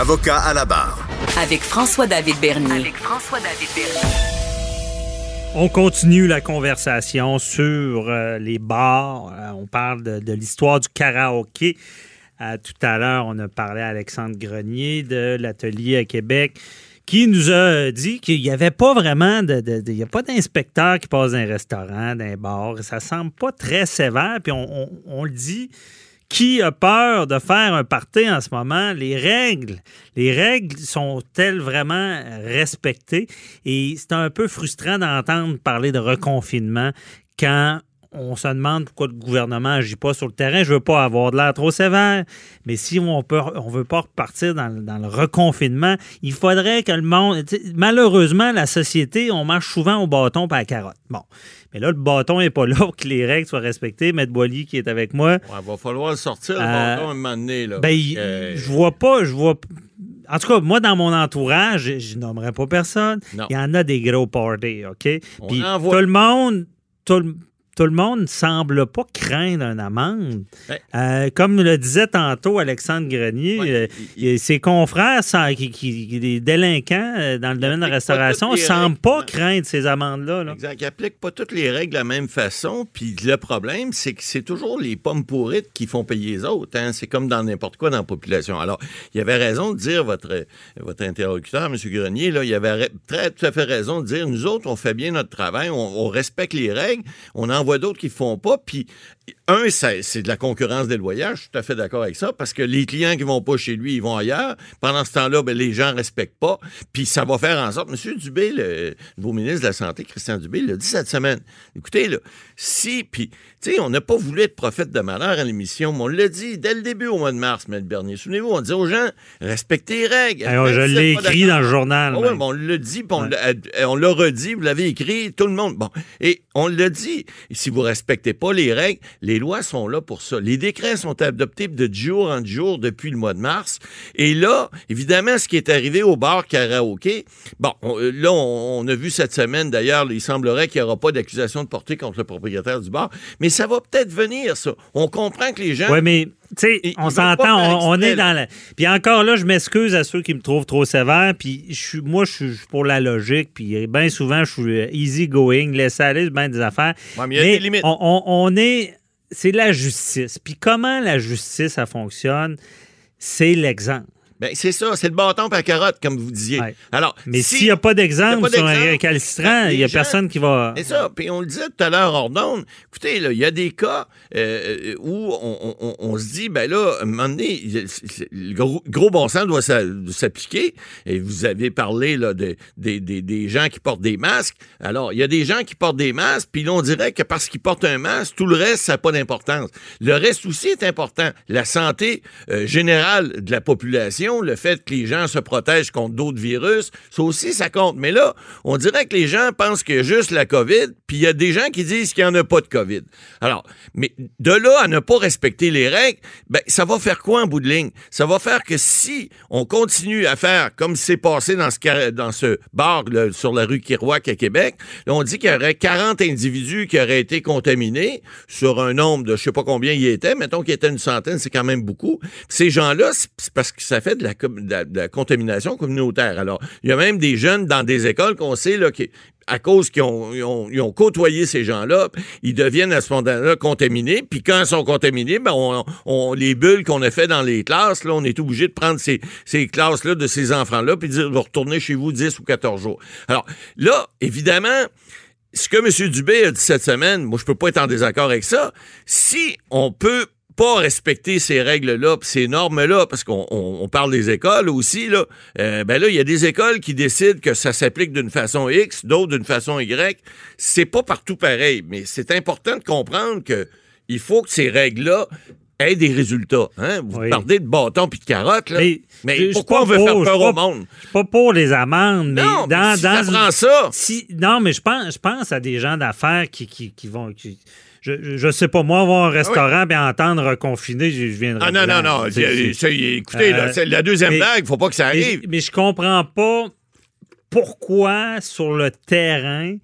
Speaker 2: Avocat à la barre.
Speaker 1: Avec François-David Bernier.
Speaker 6: Avec François-David Bernier.
Speaker 3: On continue la conversation sur euh, les bars. Euh, on parle de, de l'histoire du karaoké. Euh, tout à l'heure, on a parlé à Alexandre Grenier de l'atelier à Québec qui nous a dit qu'il n'y avait pas vraiment de, de- de- il y a pas d'inspecteur qui passe dans un restaurant, dans un bar. Ça semble pas très sévère. Puis on, on- on le dit, qui a peur de faire un party en ce moment? Les règles, les règles sont-elles vraiment respectées? Et c'est un peu frustrant d'entendre parler de reconfinement quand on se demande pourquoi le gouvernement n'agit pas sur le terrain. Je veux pas avoir de l'air trop sévère, mais si on peut, on veut pas repartir dans, le- dans le reconfinement, il faudrait que le monde... Malheureusement, la société, on marche souvent au bâton par la carotte. Bon. Mais là, le bâton n'est pas <laughs> là pour que les règles soient respectées. Maître Boily, qui est avec moi,
Speaker 4: Il va falloir le sortir le
Speaker 3: Euh,
Speaker 4: bâton à un moment donné. Là.
Speaker 3: ben,
Speaker 4: Euh,
Speaker 3: je vois pas, je vois. En tout cas, moi, dans mon entourage, je, nommerai pas personne.
Speaker 4: Non.
Speaker 3: Il y en a des gros parties, OK?
Speaker 4: On
Speaker 3: Puis tout le monde, tout le, tout le monde semble pas craindre une amende.
Speaker 4: Ben.
Speaker 3: Euh, comme le disait tantôt Alexandre Grenier,
Speaker 4: Ouais,
Speaker 3: euh, ses confrères, sans- qui, des délinquants euh, dans le domaine de la restauration,
Speaker 4: les
Speaker 3: semblent pas craindre ces amendes-là. là.
Speaker 4: Exact. Ils n'appliquent pas toutes les règles de la même façon. Puis le problème, c'est que c'est toujours les pommes pourrites qui font payer les autres. hein. C'est comme dans n'importe quoi dans la population. Alors, il avait raison de dire, votre, votre interlocuteur, M. Grenier, là, il avait très, tout à fait raison de dire, nous autres, on fait bien notre travail, on, on respecte les règles, on en d'autres qui font pas. Puis, un, c'est de la concurrence déloyale. Je suis tout à fait d'accord avec ça, parce que les clients qui vont pas chez lui, ils vont ailleurs. Pendant ce temps-là, ben, les gens respectent pas. Puis ça va faire en sorte. M. Dubé, le nouveau ministre de la Santé, Christian Dubé, l'a dit cette semaine. Écoutez, là, si, puis, tu sais, on n'a pas voulu être prophète de malheur à l'émission, mais on l'a dit dès le début au mois de mars, M. Bernier. Souvenez-vous, on disait aux gens, respectez les règles.
Speaker 3: Alors, je l'ai écrit dans le journal.
Speaker 4: Ah ouais, bon, on l'a dit, puis on
Speaker 3: Ouais.
Speaker 4: l'a- euh, on l'a redit, vous l'avez écrit, tout le monde. Bon, et on l'a dit. Si vous respectez pas les règles, les lois sont là pour ça. Les décrets sont adoptés de jour en jour depuis le mois de mars. Et là, évidemment, ce qui est arrivé au bar karaoké, bon, on- euh, là, on, on a vu cette semaine, d'ailleurs, il semblerait qu'il n'y aura pas d'accusation de portée contre le propriétaire du bar, mais ça va peut-être venir, ça. On comprend que les gens...
Speaker 3: Oui, mais tu sais, on s'entend, on, est dans la. Puis encore là, je m'excuse à ceux qui me trouvent trop sévère. Puis je suis, moi, je suis pour la logique. Puis bien souvent, je suis easy going, laisser aller, bien des affaires.
Speaker 4: Ouais, mais il y a des limites.
Speaker 3: On, on- on est. C'est la justice. Puis comment la justice, ça fonctionne, c'est l'exemple.
Speaker 4: Ben, c'est ça, c'est le bâton par carotte, comme vous disiez.
Speaker 3: Ouais.
Speaker 4: Alors,
Speaker 3: Mais
Speaker 4: si-
Speaker 3: s'il n'y a pas d'exemple sur un récalcitrant,
Speaker 4: Ben,
Speaker 3: il n'y a
Speaker 4: gens-
Speaker 3: personne qui va.
Speaker 4: C'est ça. Puis on le disait tout à l'heure hors d'onde. Écoutez, il y a des cas euh, où on, on- on- on se dit, ben là, à un moment donné, le gros, gros bon sens doit s'a- s'appliquer. Et vous avez parlé là, de- des- des- des gens qui portent des masques. Alors, il y a des gens qui portent des masques, puis là, on dirait que parce qu'ils portent un masque, tout le reste, ça n'a pas d'importance. Le reste aussi est important. La santé euh, générale de la population le fait que les gens se protègent contre d'autres virus, ça aussi, ça compte. Mais là, on dirait que les gens pensent qu'il y a juste la COVID, puis il y a des gens qui disent qu'il n'y en a pas de COVID. Alors, mais de là à ne pas respecter les règles, ben, ça va faire quoi en bout de ligne? Ça va faire que si on continue à faire comme c'est passé dans ce, bar sur la rue Kiroak à Québec, on dit qu'il y aurait 40 individus qui auraient été contaminés sur un nombre de je sais pas combien il était, mettons qu'il était une centaine, c'est quand même beaucoup. Ces gens-là, c'est parce que ça fait de la, contamination communautaire. Alors, il y a même des jeunes dans des écoles qu'on sait là, qui, à cause qu'ils ont, ils ont, côtoyé ces gens-là, ils deviennent à ce moment-là contaminés. Puis quand ils sont contaminés, ben on, les bulles qu'on a fait dans les classes, là, on est obligé de prendre ces, ces classes-là de ces enfants-là, puis dire, vous retournez chez vous 10 ou 14 jours. Alors là, évidemment, ce que M. Dubé a dit cette semaine, moi, je peux pas être en désaccord avec ça. Si on peut pas respecter ces règles-là, ces normes-là, parce qu'on on, parle des écoles aussi, là, euh, ben là, il y a des écoles qui décident que ça s'applique d'une façon X, d'autres d'une façon Y. C'est pas partout pareil, mais c'est important de comprendre que il faut que ces règles-là aient des résultats. Hein? Vous parlez de bâtons puis de carottes, là. Mais, pourquoi on veut faire peur au monde?
Speaker 3: Je suis pas pour les amendes, mais
Speaker 4: non,
Speaker 3: dans,
Speaker 4: mais si dans, ça prend ça.
Speaker 3: Si, non, mais je pense, je pense à des gens d'affaires qui, qui, qui vont. Qui, je, je sais pas, moi, avoir un restaurant et entendre reconfiner, je, je viendrai.
Speaker 4: Ah non, non, non. écoutez, là, c'est la deuxième blague, faut pas que ça arrive.
Speaker 3: Mais, mais je comprends pas pourquoi sur le terrain.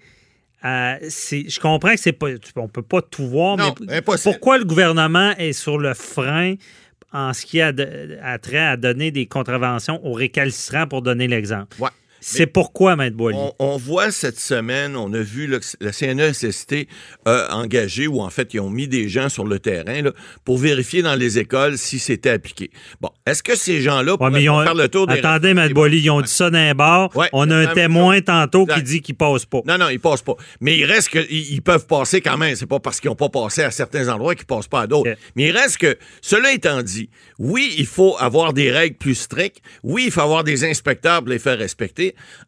Speaker 3: Euh, je comprends que c'est pas, on peut pas tout voir,
Speaker 4: non,
Speaker 3: mais
Speaker 4: impossible.
Speaker 3: pourquoi le gouvernement est sur le frein en ce qui a, de, a trait à donner des contraventions aux récalcitrants pour donner l'exemple?
Speaker 4: Ouais.
Speaker 3: C'est pourquoi, Maître Boily?
Speaker 4: On, on, voit cette semaine, on a vu que la CNESST a engagé, ou en fait, ils ont mis des gens sur le terrain là, pour vérifier dans les écoles si c'était appliqué. Bon, est-ce que ces gens-là
Speaker 3: pourraient
Speaker 4: ouais, faire le tour des...
Speaker 3: Attendez, Maître Boily, ils ont dit ça d'un bar.
Speaker 4: Ouais,
Speaker 3: on a un témoin tantôt qui dit qu'il passe pas.
Speaker 4: Non, non, il passe pas. Mais il reste que ils peuvent passer quand même. C'est pas parce qu'ils n'ont pas passé à certains endroits qu'ils passent pas à d'autres.
Speaker 3: Okay.
Speaker 4: Mais il reste que, cela étant dit, oui, il faut avoir des règles plus strictes. Oui, il faut avoir des inspecteurs pour les faire respecter.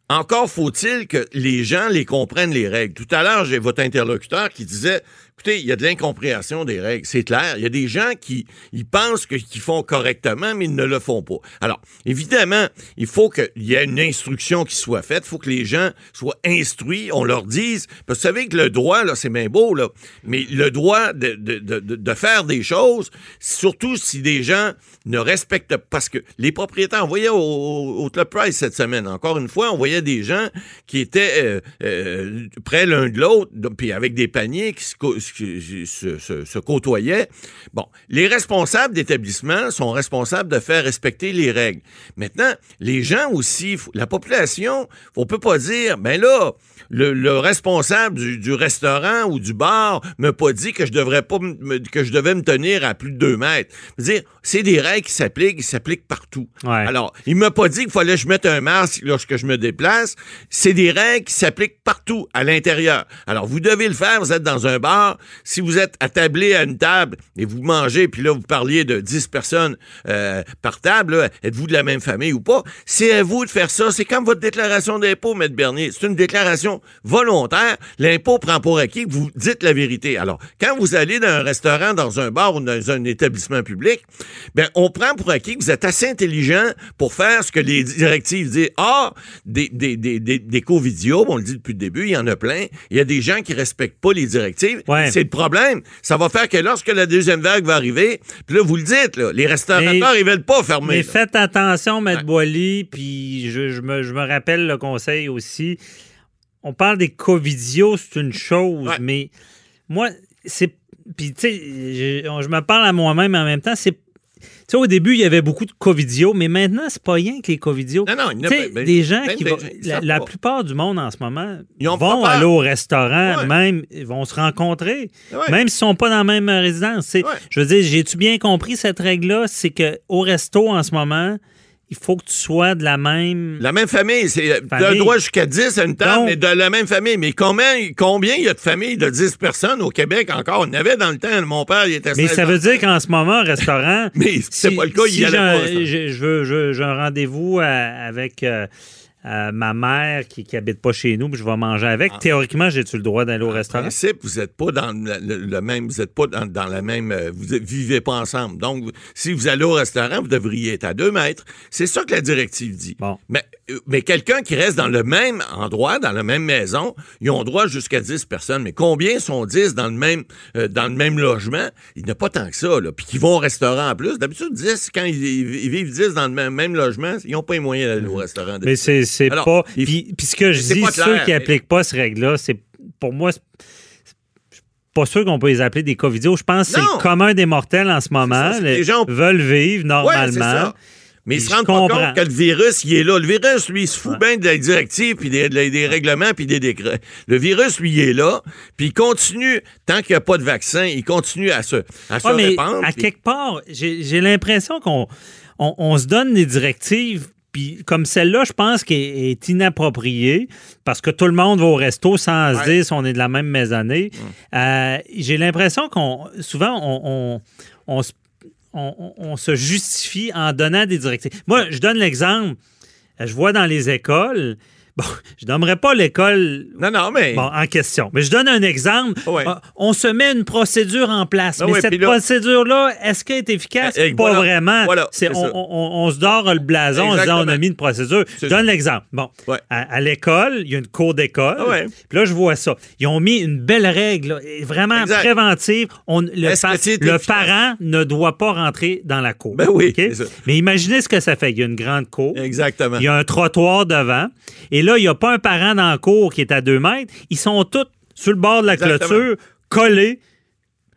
Speaker 4: Encore faut-il que les gens les comprennent, les règles. Tout à l'heure, j'ai votre interlocuteur qui disait Écoutez, il y a de l'incompréhension des règles. C'est clair. Il y a des gens qui pensent qu'ils font correctement, mais ils ne le font pas. Alors, évidemment, il faut qu'il y ait une instruction qui soit faite. Il faut que les gens soient instruits. On leur dise. Parce que vous savez que le droit, là, c'est bien beau, là. Mais le droit de, faire des choses, surtout si des gens ne respectent pas. Parce que les propriétaires, on voyait au, au cette semaine, encore une fois, on voyait des gens qui étaient euh, euh, près l'un de l'autre, puis avec des paniers qui se se, se, se, côtoyaient. Bon, les responsables d'établissement sont responsables de faire respecter les règles. Maintenant, les gens aussi, la population, on peut pas dire, ben là, le, le responsable du, du, restaurant ou du bar m'a pas dit que je devrais pas me, que je devais me tenir à plus de deux mètres. dire, c'est des règles qui s'appliquent, qui s'appliquent partout.
Speaker 3: Ouais.
Speaker 4: Alors, il m'a pas dit qu'il fallait que je mette un masque lorsque je me déplace. C'est des règles qui s'appliquent partout à l'intérieur. Alors, vous devez le faire. Vous êtes dans un bar. Si vous êtes attablé à une table et vous mangez, puis là, vous parliez de 10 personnes euh, par table, êtes-vous de la même famille ou pas? C'est à vous de faire ça. C'est comme votre déclaration d'impôt, M. Bernier. C'est une déclaration volontaire. L'impôt prend pour acquis que vous dites la vérité. Alors, quand vous allez dans un restaurant, dans un bar ou dans un établissement public, ben, on prend pour acquis que vous êtes assez intelligent pour faire ce que les directives disent. Ah, des, des, des, des, des co-vidéos, on le dit depuis le début, il y en a plein. Il y a des gens qui respectent pas les directives.
Speaker 3: Ouais.
Speaker 4: C'est le problème. Ça va faire que lorsque la deuxième vague va arriver, puis là, vous le dites, là, les restaurateurs,
Speaker 3: mais,
Speaker 4: ils veulent pas fermer.
Speaker 3: Mais
Speaker 4: là.
Speaker 3: faites attention, Maître ouais. Boily, puis je, je, me, je me rappelle le conseil aussi. On parle des covidios, c'est une chose,
Speaker 4: Ouais.
Speaker 3: mais moi, c'est. Puis, tu sais, je, je me parle à moi-même en même temps, c'est sais, au début, il y avait beaucoup de covidios, mais maintenant, c'est pas rien que les covidios.
Speaker 4: Non, non, il y a
Speaker 3: Tu sais,
Speaker 4: ben-
Speaker 3: des gens
Speaker 4: ben
Speaker 3: qui vont. La, plupart du monde en ce moment
Speaker 4: Ils
Speaker 3: vont aller au restaurant,
Speaker 4: Ouais.
Speaker 3: même, ils vont se rencontrer,
Speaker 4: Ouais.
Speaker 3: même s'ils sont pas dans la même résidence. Tu
Speaker 4: Ouais.
Speaker 3: Je veux dire, j'ai-tu bien compris cette règle-là? C'est qu'au resto, en ce moment, il faut que tu sois de la même.
Speaker 4: La même famille, c'est
Speaker 3: Famille.
Speaker 4: le droit jusqu'à 10 à une table,
Speaker 3: Donc-
Speaker 4: mais de la même famille. Mais combien combien il y a de familles de 10 personnes au Québec encore? On en avait dans le temps, mon père, il était
Speaker 3: Mais
Speaker 4: 16
Speaker 3: ça veut dire qu'en ce moment, au restaurant. <laughs>
Speaker 4: Mais c'est pas le cas, il y
Speaker 3: si
Speaker 4: au
Speaker 3: un-
Speaker 4: restaurant.
Speaker 3: je, veux, j'ai un rendez-vous avec euh, euh, ma mère qui, qui habite pas chez nous, puis je vais manger avec.
Speaker 4: Ah.
Speaker 3: Théoriquement, j'ai-tu le droit d'aller au
Speaker 4: En
Speaker 3: restaurant?
Speaker 4: principe, vous n'êtes pas dans le, même, vous êtes pas dans, dans la même, euh, vous vivez pas ensemble. Donc, si vous allez au restaurant, vous devriez être à deux mètres. C'est ça que la directive dit.
Speaker 3: Bon.
Speaker 4: Mais, mais quelqu'un qui reste dans le même endroit, dans la même maison, ils ont droit jusqu'à 10 personnes. Mais combien sont 10 dans le même, euh, dans le même logement? Il n'y a pas tant que ça, là. Puis qui vont au restaurant en plus. D'habitude, 10, quand ils, ils vivent 10 dans le même, même logement, ils n'ont pas les moyens d'aller au restaurant.
Speaker 3: Mais c'est pas.
Speaker 4: il-
Speaker 3: Puis, puis ce que je dis, ceux qui n'appliquent pas cette règle-là, c'est pour moi, pas sûr qu'on peut les appeler des cas vidéo. Je pense que c'est le commun des mortels en ce moment.
Speaker 4: ça,
Speaker 3: Les-
Speaker 4: gens-
Speaker 3: veulent vivre normalement.
Speaker 4: Mais ils se rendent pas compte que le virus, il est là. Le virus, lui, il se fout bien des directives, puis des, des- des règlements, puis des décrets. Le virus, lui, il est là, puis il continue, tant qu'il n'y a pas de vaccin, il continue à se, à se
Speaker 3: Ouais, mais
Speaker 4: répandre.
Speaker 3: à quelque part, j'ai l'impression qu'on on, on se donne des directives. Puis comme celle-là, je pense qu'elle est inappropriée parce que tout le monde va au resto sans se dire si on est de la même maisonnée. Euh, j'ai l'impression qu'on souvent on, on, on se- on- se justifie en donnant des directives. Moi, je donne l'exemple. Je vois dans les écoles. Bon, je nommerai pas l'école
Speaker 4: Non, non, mais.
Speaker 3: Bon, en question. Mais je donne un exemple.
Speaker 4: Ouais.
Speaker 3: Euh, On se met une procédure en place.
Speaker 4: Ah
Speaker 3: mais
Speaker 4: ouais,
Speaker 3: cette
Speaker 4: là-
Speaker 3: procédure-là, est-ce qu'elle est efficace?
Speaker 4: Eh, eh,
Speaker 3: pas
Speaker 4: voilà.
Speaker 3: vraiment?
Speaker 4: Voilà,
Speaker 3: C'est-
Speaker 4: c'est
Speaker 3: on,
Speaker 4: ça.
Speaker 3: on- on se dort le blason en disant on a mis une procédure. Je donne l'exemple. Bon,
Speaker 4: Ouais.
Speaker 3: à, à l'école, il y a une cour d'école.
Speaker 4: Ah.
Speaker 3: Puis là, je vois ça. Ils ont mis une belle règle, là, vraiment
Speaker 4: Exact.
Speaker 3: préventive. On, le pa- parent ne doit pas rentrer dans la cour.
Speaker 4: Ben oui.
Speaker 3: Mais imaginez ce que ça fait. Il y a une grande cour.
Speaker 4: Exactement.
Speaker 3: Il y a un trottoir devant. Et là, il n'y a pas un parent dans la cour qui est à deux mètres. Ils sont tous sur le bord de la
Speaker 4: Exactement.
Speaker 3: clôture, collés.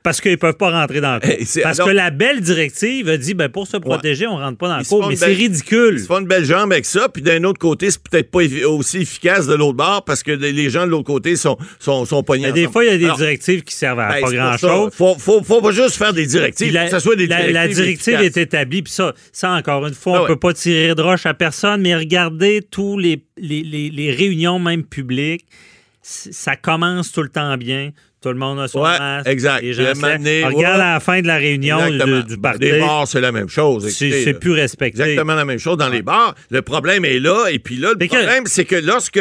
Speaker 3: Parce qu'ils ne peuvent pas rentrer dans cour.
Speaker 4: Eh, c'est-
Speaker 3: Parce
Speaker 4: alors-
Speaker 3: que la belle directive a dit ben, pour se protéger, on ne rentre pas dans la
Speaker 4: Ils se
Speaker 3: cour.
Speaker 4: font
Speaker 3: Mais c'est ridicule.
Speaker 4: Ils se font une belle jambe avec ça, puis d'un autre côté, c'est peut-être pas aussi efficace de l'autre bord parce que les gens de l'autre côté sont, sont, sont pognés.
Speaker 3: Mais des
Speaker 4: ensemble.
Speaker 3: fois, il y a des
Speaker 4: Alors,
Speaker 3: directives qui servent à
Speaker 4: ben,
Speaker 3: pas grand-chose.
Speaker 4: ça. Faut, faut, faut pas juste faire des directives,
Speaker 3: la,
Speaker 4: que soit des
Speaker 3: la-
Speaker 4: directives.
Speaker 3: la directive
Speaker 4: efficaces.
Speaker 3: est établie, puis ça, ça, encore une fois,
Speaker 4: Ah
Speaker 3: on
Speaker 4: ouais.
Speaker 3: peut pas tirer de roche à personne, mais regardez tous les, les, les- les réunions, même publiques, ça commence tout le temps bien. Tout le monde a son
Speaker 4: Ouais,
Speaker 3: masque.
Speaker 4: exact.
Speaker 3: Les gens Regarde à la fin de la réunion du, party.
Speaker 4: Des bars, c'est la même chose.
Speaker 3: C'est plus respecté.
Speaker 4: Exactement la même chose dans les bars. Le problème est là. Et puis là, le
Speaker 3: que-
Speaker 4: problème, c'est que lorsque.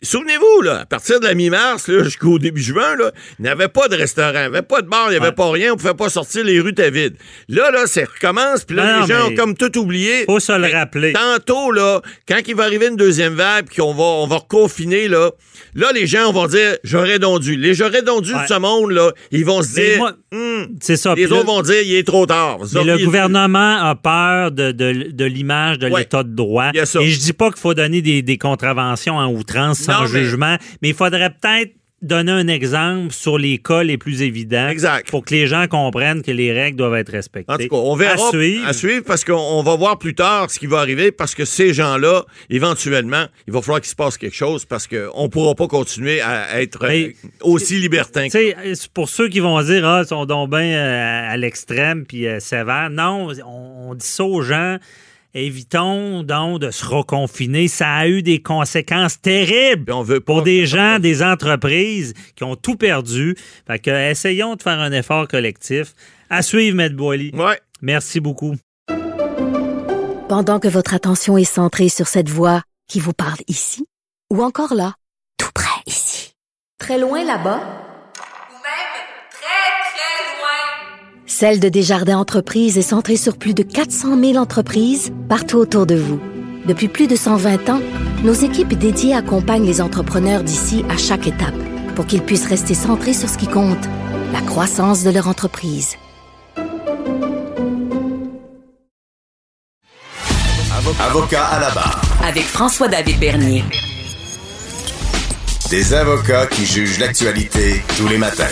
Speaker 4: Souvenez-vous, là, à partir de la mi-mars jusqu'au début juin, là, il n'y avait pas de restaurant, il n'y avait pas de bar, il n'y avait
Speaker 3: Ouais.
Speaker 4: pas rien, on ne pouvait pas sortir, les rues étaient vides. Là, là, ça recommence, puis là,
Speaker 3: Non,
Speaker 4: les gens ont comme tout oublié.
Speaker 3: Faut se le rappeler.
Speaker 4: Tantôt, là, quand il va arriver une deuxième vague, puis qu'on va, on va reconfiner, là, là, les gens vont dire j'aurais donc dû. Les j'aurais donc dû
Speaker 3: Ouais.
Speaker 4: de ce monde, là, ils vont se dire
Speaker 3: moi,
Speaker 4: Hum,
Speaker 3: C'est ça.
Speaker 4: les autres vont dire il est trop tard.
Speaker 3: Mais le gouvernement a peur de, de- l'image de l'État de droit. Et je dis pas qu'il faut donner des, des contraventions en outrance sans
Speaker 4: Non, mais-
Speaker 3: jugement, mais il faudrait peut-être donner un exemple sur les cas les plus évidents
Speaker 4: Exact.
Speaker 3: pour que les gens comprennent que les règles doivent être respectées.
Speaker 4: En tout cas, on verra
Speaker 3: À suivre.
Speaker 4: à suivre parce qu'on on va voir plus tard ce qui va arriver parce que ces gens-là, éventuellement, il va falloir qu'il se passe quelque chose parce qu'on ne pourra pas continuer à être euh,
Speaker 3: Mais-
Speaker 4: aussi libertin.
Speaker 3: Tu sais, c'est pour ceux qui vont dire ah ils sont donc bien euh, à l'extrême puis euh, sévères. Non, on, on dit ça aux gens. Évitons donc de se reconfiner. Ça a eu des conséquences terribles
Speaker 4: on veut
Speaker 3: pour des gens, des entreprises qui ont tout perdu. Fait que euh, essayons de faire un effort collectif. À suivre, Maître Boily.
Speaker 4: Ouais.
Speaker 3: Merci beaucoup.
Speaker 7: Pendant que votre attention est centrée sur cette voix qui vous parle ici, ou encore là, tout près ici, très loin là-bas,
Speaker 6: Ou même très, très loin.
Speaker 7: Celle de Desjardins Entreprises est centrée sur plus de 400 000 entreprises partout autour de vous. Depuis plus de 120 ans, nos équipes dédiées accompagnent les entrepreneurs d'ici à chaque étape pour qu'ils puissent rester centrés sur ce qui compte, la croissance de leur entreprise.
Speaker 2: Avocat à la barre.
Speaker 1: Avec François-David Bernier.
Speaker 2: Des avocats qui jugent l'actualité tous les matins.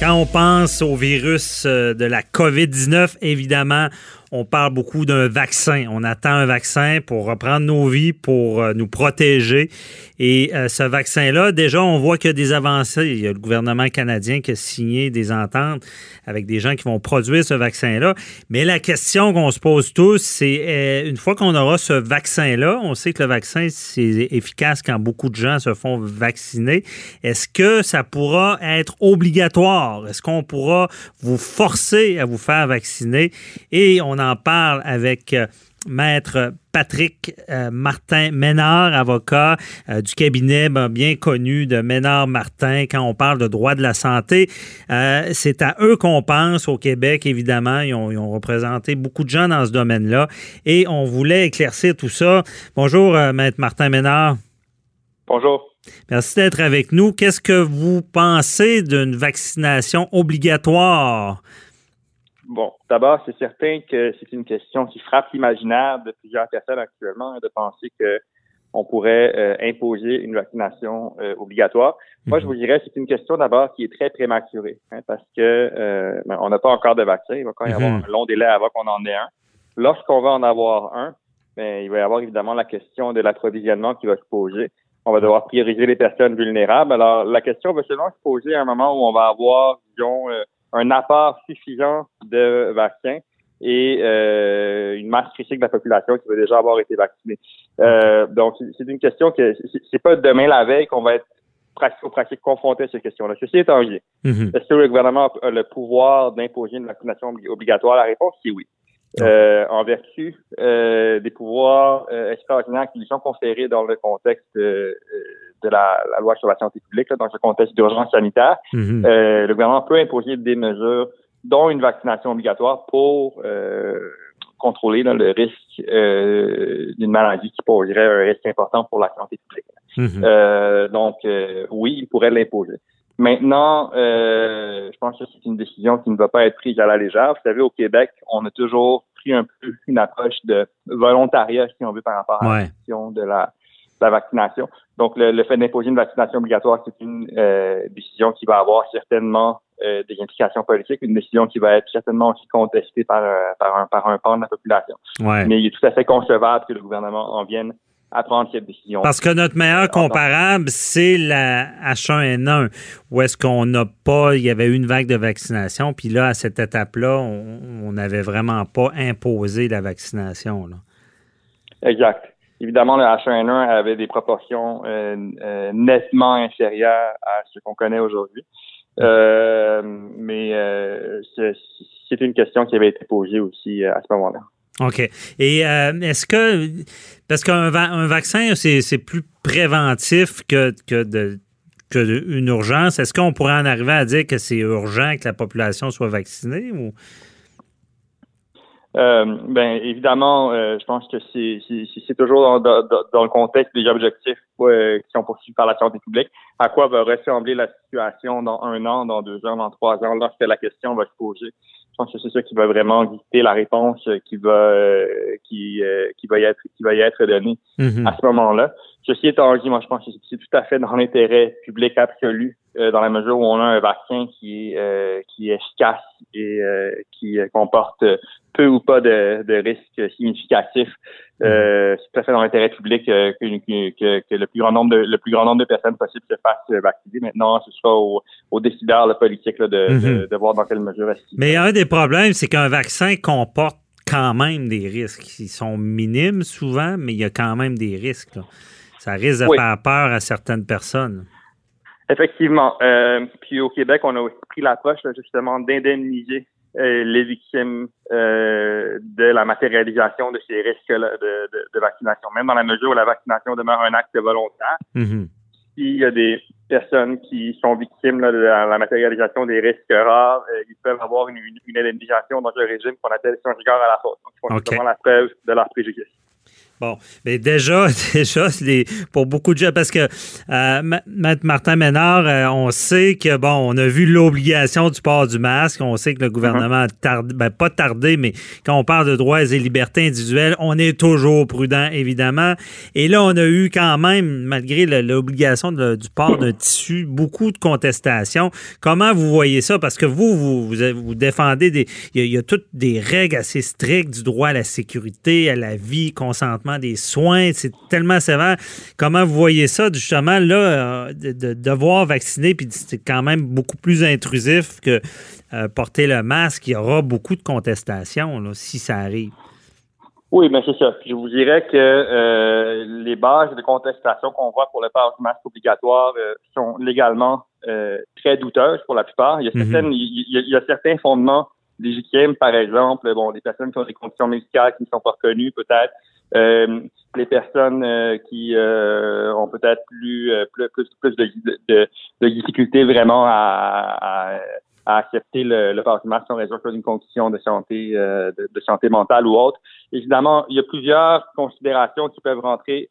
Speaker 3: Quand on pense au virus euh, de la COVID-19, évidemment, on parle beaucoup d'un vaccin. On attend un vaccin pour reprendre nos vies, pour euh, nous protéger. Et euh, ce vaccin-là, déjà, on voit qu'il y a des avancées. Il y a le gouvernement canadien qui a signé des ententes avec des gens qui vont produire ce vaccin-là. Mais la question qu'on se pose tous, c'est euh, une fois qu'on aura ce vaccin-là, on sait que le vaccin, c'est efficace quand beaucoup de gens se font vacciner. Est-ce que ça pourra être obligatoire? Est-ce qu'on pourra vous forcer à vous faire vacciner? Et on en parle avec euh, maître Patrick euh, Martin Ménard, avocat euh, du cabinet ben, bien connu de Ménard Martin quand on parle de droit de la santé. Euh, c'est à eux qu'on pense au Québec, évidemment. Ils ont, ils ont, représenté beaucoup de gens dans ce domaine-là et on voulait éclaircir tout ça. Bonjour, maître Martin Ménard.
Speaker 8: Bonjour.
Speaker 3: Merci d'être avec nous. Qu'est-ce que vous pensez d'une vaccination obligatoire?
Speaker 8: Bon, d'abord, c'est certain que c'est une question qui frappe l'imaginaire de plusieurs personnes actuellement hein, de penser que on pourrait euh, imposer une vaccination euh, obligatoire. Moi, je mhm. vous dirais, c'est une question d'abord qui est très prématurée, hein, parce que euh, ben, on n'a pas encore de vaccin. Il va quand même y avoir mhm. un long délai avant qu'on en ait un. Lorsqu'on va en avoir un, ben, il va y avoir évidemment la question de l'approvisionnement qui va se poser. On va devoir prioriser les personnes vulnérables. Alors, la question va seulement se poser à un moment où on va avoir, disons, un apport suffisant de vaccins et euh, une masse critique de la population qui va déjà avoir été vaccinée. Euh, donc, c'est une question que c'est pas demain la veille qu'on va être pratique, pratique confronté à cette question-là. Ceci étant dit, mm-hmm. est-ce que le gouvernement a le pouvoir d'imposer une vaccination obligatoire? La réponse, c'est oui. Euh, en vertu euh, des pouvoirs euh, extraordinaires qui lui sont conférés dans le contexte euh, de la, loi sur la santé publique, dans ce contexte d'urgence sanitaire, mhm. le gouvernement peut imposer des mesures, dont une vaccination obligatoire pour contrôler le risque d'une maladie qui poserait un risque important pour la santé publique. Mhm. donc, oui, il pourrait l'imposer. Maintenant, euh, je pense que c'est une décision qui ne va pas être prise à la légère. Vous savez, au Québec, on a toujours pris un peu une approche de volontariat, si on veut, par rapport à la question de la, vaccination. Donc, le, fait d'imposer une vaccination obligatoire, c'est une euh, décision qui va avoir certainement euh, des implications politiques, une décision qui va être certainement aussi contestée par, par, un, par un pan de la population. Mais il est tout à fait concevable que le gouvernement en vienne à prendre cette décision.
Speaker 3: Parce que notre meilleur comparable, c'est la H1N1, où est-ce qu'on n'a pas, il y avait eu une vague de vaccination, puis là, à cette étape-là, on n'avait vraiment pas imposé la vaccination.
Speaker 8: Exact. Évidemment, le H1N1 avait des proportions euh, euh, nettement inférieures à ce qu'on connaît aujourd'hui. Euh, mais c'est une question qui avait été posée aussi à ce moment-là.
Speaker 3: OK. Et euh, est-ce que, parce qu'un un vaccin, c'est plus préventif que, urgence, est-ce qu'on pourrait en arriver à dire que c'est urgent que la population soit vaccinée ou?
Speaker 8: Euh, ben évidemment, euh, je pense que c'est toujours dans, dans, le contexte des objectifs qui sont poursuivis par la santé publique. À quoi va ressembler la situation dans un an, dans deux ans, dans trois ans, lorsque la question va se poser? Je pense que c'est ça qui va vraiment dicter la réponse qui va euh, qui euh, qui va y être qui va y être donnée mm-hmm. à ce moment-là. Ceci étant dit, moi je pense que c'est tout à fait dans l'intérêt public absolu, euh, dans la mesure où on a un vaccin qui est qui est efficace et qui comporte peu ou pas de, de risques significatifs. Euh, c'est tout à fait dans l'intérêt public euh, que, que, que, le plus grand nombre de le plus grand nombre de personnes possibles se fassent vacciner. Maintenant, ce sera aux au décideurs le politique là, de, mhm. de, voir dans quelle mesure est-ce
Speaker 3: Mais un des problèmes, c'est qu'un vaccin comporte quand même des risques. Ils sont minimes souvent, mais il y a quand même des risques. Ça risque de faire peur à certaines personnes.
Speaker 8: Effectivement. Euh, puis au Québec, on a aussi pris l'approche justement d'indemniser euh, les victimes euh, de la matérialisation de ces risques de, de, de, vaccination. Même dans la mesure où la vaccination demeure un acte volontaire, s'il y a des personnes qui sont victimes de la, matérialisation des risques rares, euh, ils peuvent avoir une, une, indemnisation dans un régime qu'on appelle sans rigueur à la faute. Donc, ils font la preuve de leur préjudice.
Speaker 3: Bon, mais déjà, <laughs> déjà, pour beaucoup de gens, parce que euh, Martin Ménard, euh, on sait que, bon, on a vu l'obligation du port du masque, on sait que le gouvernement a tardé, ben, pas tardé, mais quand on parle de droits et libertés individuelles, on est toujours prudent, évidemment. Et là, on a eu quand même, malgré l'obligation du port d'un tissu, beaucoup de contestations. Comment vous voyez ça? Parce que vous, vous, défendez des, il y, a, toutes des règles assez strictes du droit à la sécurité, à la vie, des soins, c'est tellement sévère. Comment vous voyez ça, justement, là, euh, de, devoir vacciner, puis c'est quand même beaucoup plus intrusif que euh, porter le masque. Il y aura beaucoup de contestations, si ça arrive.
Speaker 8: Oui, mais c'est ça. je vous dirais que euh, les bases de contestation qu'on voit pour le port du masque obligatoire sont légalement très douteuses pour la plupart. Il y a, certaines, il y a certains fondements légitimes, par exemple, bon, des personnes qui ont des conditions médicales qui ne sont pas reconnues, peut-être, les personnes euh, qui euh, ont peut-être plus, plus, plus, de, de, de, difficultés vraiment à, à, accepter le, le passement en raison d'une condition de santé de, de, santé mentale ou autre. Évidemment, il y a plusieurs considérations qui peuvent rentrer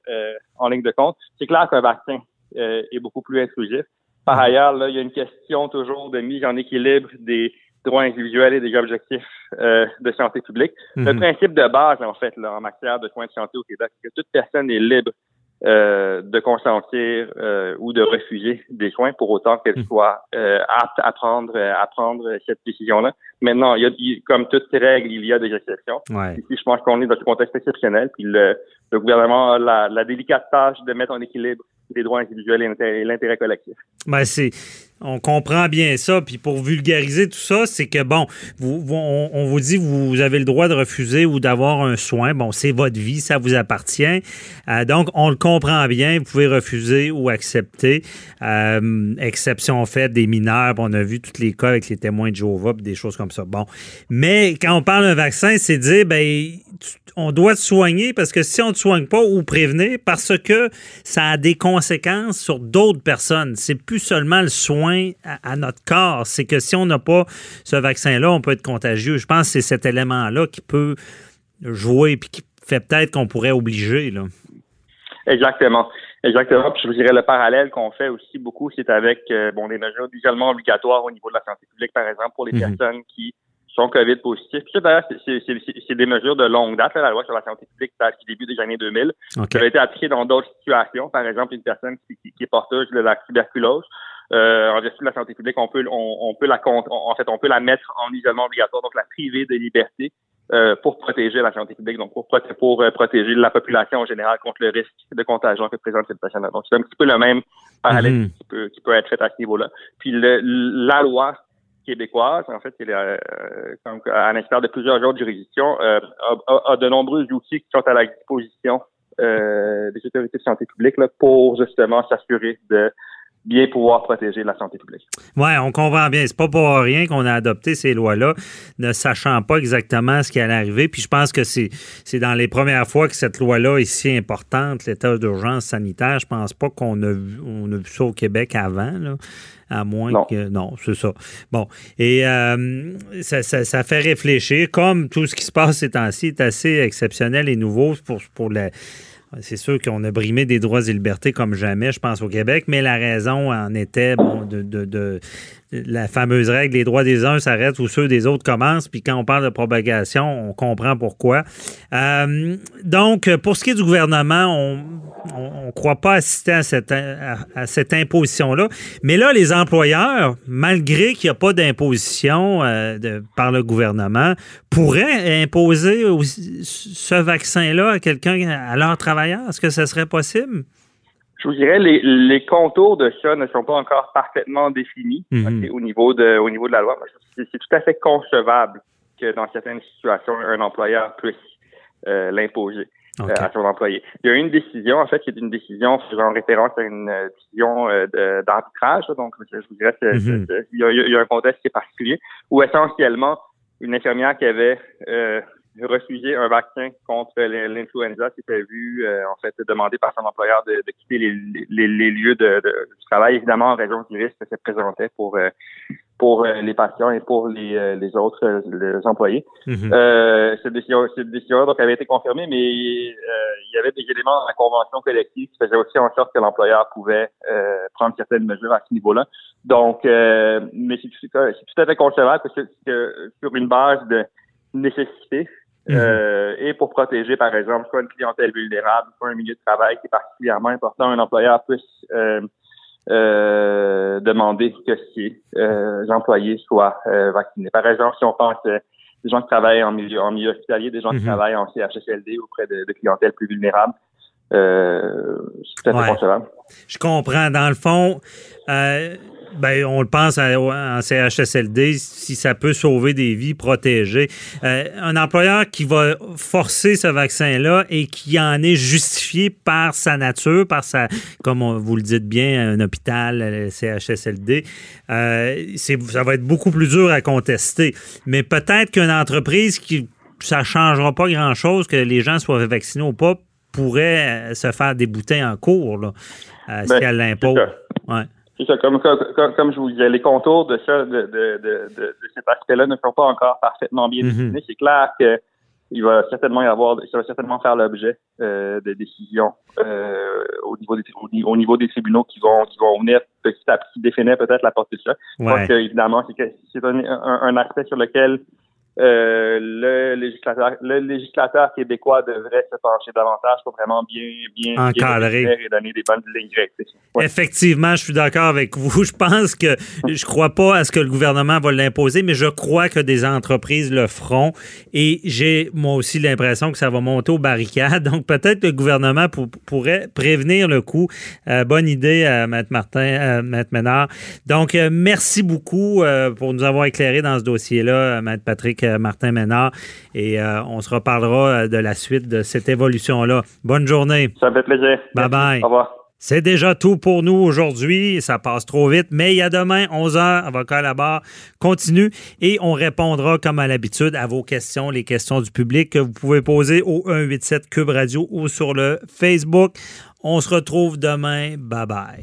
Speaker 8: en ligne de compte. C'est clair qu'un vaccin est beaucoup plus intrusif. Par ailleurs, là, il y a une question toujours de mise en équilibre des droits individuels et des objectifs euh, de santé publique. Le mhm. principe de base, en fait, là, en matière de soins de santé au Québec, c'est que toute personne est libre euh, de consentir euh, ou de refuser des soins pour autant qu'elle mhm. soit apte à prendre à prendre cette décision-là. Maintenant, il y a, comme toute règle, il y a des exceptions. Ici, je pense qu'on est dans un contexte exceptionnel, puis le, le gouvernement a la, la délicate tâche de mettre en équilibre les droits individuels et l'intérêt collectif.
Speaker 3: Ben c'est, on comprend bien ça. Puis pour vulgariser tout ça, c'est que bon, on, vous dit vous avez le droit de refuser ou d'avoir un soin. Bon, c'est votre vie, ça vous appartient. Euh, donc on le comprend bien. Vous pouvez refuser ou accepter. Euh, exception faite des mineurs. On a vu tous les cas avec les témoins de Jéhovah, des choses comme ça. Bon, mais quand on parle d'un vaccin, c'est dire ben on doit te soigner parce que si on ne te soigne pas ou prévenir, parce que ça a des conséquences sur d'autres personnes. C'est plus seulement le soin à, notre corps, c'est que si on n'a pas ce vaccin-là, on peut être contagieux. Je pense que c'est cet élément-là qui peut jouer et qui fait peut-être qu'on pourrait obliger. Là.
Speaker 8: Exactement. Exactement. Puis je vous dirais le parallèle qu'on fait aussi beaucoup, c'est avec euh, bon des mesures d'isolement obligatoire au niveau de la santé publique, par exemple, pour les mhm. personnes qui sont COVID positifs. Puis c'est des mesures de longue date. la loi sur la santé publique date du début des années 2000. Ça a été appliqué dans d'autres situations. Par exemple, une personne qui, qui, est porteuse de la tuberculose. Euh, en vertu de la santé publique, on peut, on, peut la en fait, on peut la mettre en isolement obligatoire, donc la priver de liberté euh, pour protéger la santé publique, donc pour, pour euh, protéger la population en général contre le risque de contagion que présente cette personne Donc c'est un petit peu le même parallèle mhm. qui, peut, qui peut être fait à ce niveau-là. Puis le, la loi québécoise, en fait, euh, à l'instar de plusieurs autres juridictions, euh, a, de nombreux outils qui sont à la disposition euh, des autorités de santé publique là, pour justement s'assurer de bien pouvoir protéger la santé publique.
Speaker 3: Oui, on comprend bien. C'est pas pour rien qu'on a adopté ces lois-là, ne sachant pas exactement ce qui allait arriver. Puis je pense que c'est, c'est dans les premières fois que cette loi-là est si importante, l'état d'urgence sanitaire. Je pense pas qu'on a vu, on a vu ça au Québec avant, là, à moins que... Non, c'est ça. Bon, et euh, ça, ça, fait réfléchir, comme tout ce qui se passe ces temps-ci est assez exceptionnel et nouveau pour, pour la c'est sûr qu'on a brimé des droits et libertés comme jamais, je pense, au Québec, mais la raison en était de, la fameuse règle, les droits des uns s'arrêtent ou ceux des autres commencent. Puis quand on parle de propagation, on comprend pourquoi. Euh, donc, pour ce qui est du gouvernement, on ne croit pas assister à cette, à, cette imposition-là. Mais là, les employeurs, malgré qu'il n'y a pas d'imposition euh, par le gouvernement, pourraient imposer ce vaccin-là à quelqu'un, à leurs travailleurs? Est-ce que ce serait possible?
Speaker 8: je vous dirais, les, les contours de ça ne sont pas encore parfaitement définis mhm. au, niveau de, au niveau de la loi. C'est tout à fait concevable que dans certaines situations, un employeur puisse euh, l'imposer euh, à son employé. Il y a une décision, en fait, qui est une décision faisant référence à une euh, décision d'arbitrage. donc, je vous dirais, mhm. il, y a, il, y a, un contexte qui est particulier, où essentiellement, une infirmière qui avait refuser un vaccin contre l'influenza qui était vu, euh, en fait, demandé par son employeur de, quitter les, les, lieux de, du travail, évidemment en raison du risque que ça présentait pour euh, pour euh, les patients et pour les, les autres les employés. Mm-hmm. cette décision, cette décision donc avait été confirmée, mais il y avait des éléments dans la convention collective qui faisaient aussi en sorte que l'employeur pouvait prendre certaines mesures à ce niveau-là. Donc, mais c'est tout, tout, à fait concevable parce que sur une base de nécessité, Mhm. Euh, et pour protéger, par exemple, soit une clientèle vulnérable, soit un milieu de travail qui est particulièrement important, un employeur puisse euh, euh, demander que ses employés soient vaccinés. Par exemple, si on pense des gens qui travaillent en milieu, en milieu hospitalier, des gens qui mhm. travaillent en CHSLD auprès de, de clientèle plus vulnérable, c'est tout à fait
Speaker 3: Je comprends. Dans le fond, Ben, on le pense en CHSLD, si ça peut sauver des vies, protéger. Euh, un employeur qui va forcer ce vaccin-là et qui en est justifié par sa nature, par sa, comme vous le dites bien, un hôpital, CHSLD, euh, ça va être beaucoup plus dur à contester. Mais peut-être qu'une entreprise qui ça changera pas grand-chose que les gens soient vaccinés ou pas pourrait euh, se faire débouter en cours là, euh, si ben, elle l'impose. Ouais.
Speaker 8: C'est ça, comme, comme, je vous disais, les contours de, ça, de, de, de, cet aspect-là ne sont pas encore parfaitement bien mhm. définis. C'est clair que il va certainement y avoir, ça va certainement faire l'objet euh, de décisions euh, au niveau des au, niveau des tribunaux qui vont qui vont venir petit à petit définir peut-être la portée de ça. Je crois que évidemment c'est c'est un, un, aspect sur lequel euh, le législateur le législateur québécois devrait se pencher davantage pour vraiment bien bien
Speaker 3: encadrer
Speaker 8: et donner des bonnes lignes directrices.
Speaker 3: Effectivement, je suis d'accord avec vous. <laughs> Je pense que je crois pas à ce que le gouvernement va l'imposer, mais je crois que des entreprises le feront et j'ai moi aussi l'impression que ça va monter aux barricades. <laughs> Donc peut-être que le gouvernement pourrait prévenir le coup. Euh, bonne idée, euh, Maître Martin, euh, Maître Ménard. Donc merci beaucoup pour nous avoir éclairé dans ce dossier-là, Maître Patrick euh, Martin Ménard. Et euh, on se reparlera euh, de la suite de cette évolution-là. Bonne journée.
Speaker 8: Ça fait plaisir.
Speaker 3: Bye bye.
Speaker 8: Au revoir.
Speaker 3: C'est déjà tout pour nous aujourd'hui. Ça passe trop vite, mais il y a demain, 11h, avocat à la barre continue et on répondra comme à l'habitude à vos questions, les questions du public que vous pouvez poser au 187 Cube Radio ou sur le Facebook. On se retrouve demain. Bye bye.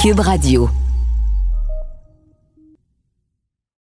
Speaker 1: Cube Radio.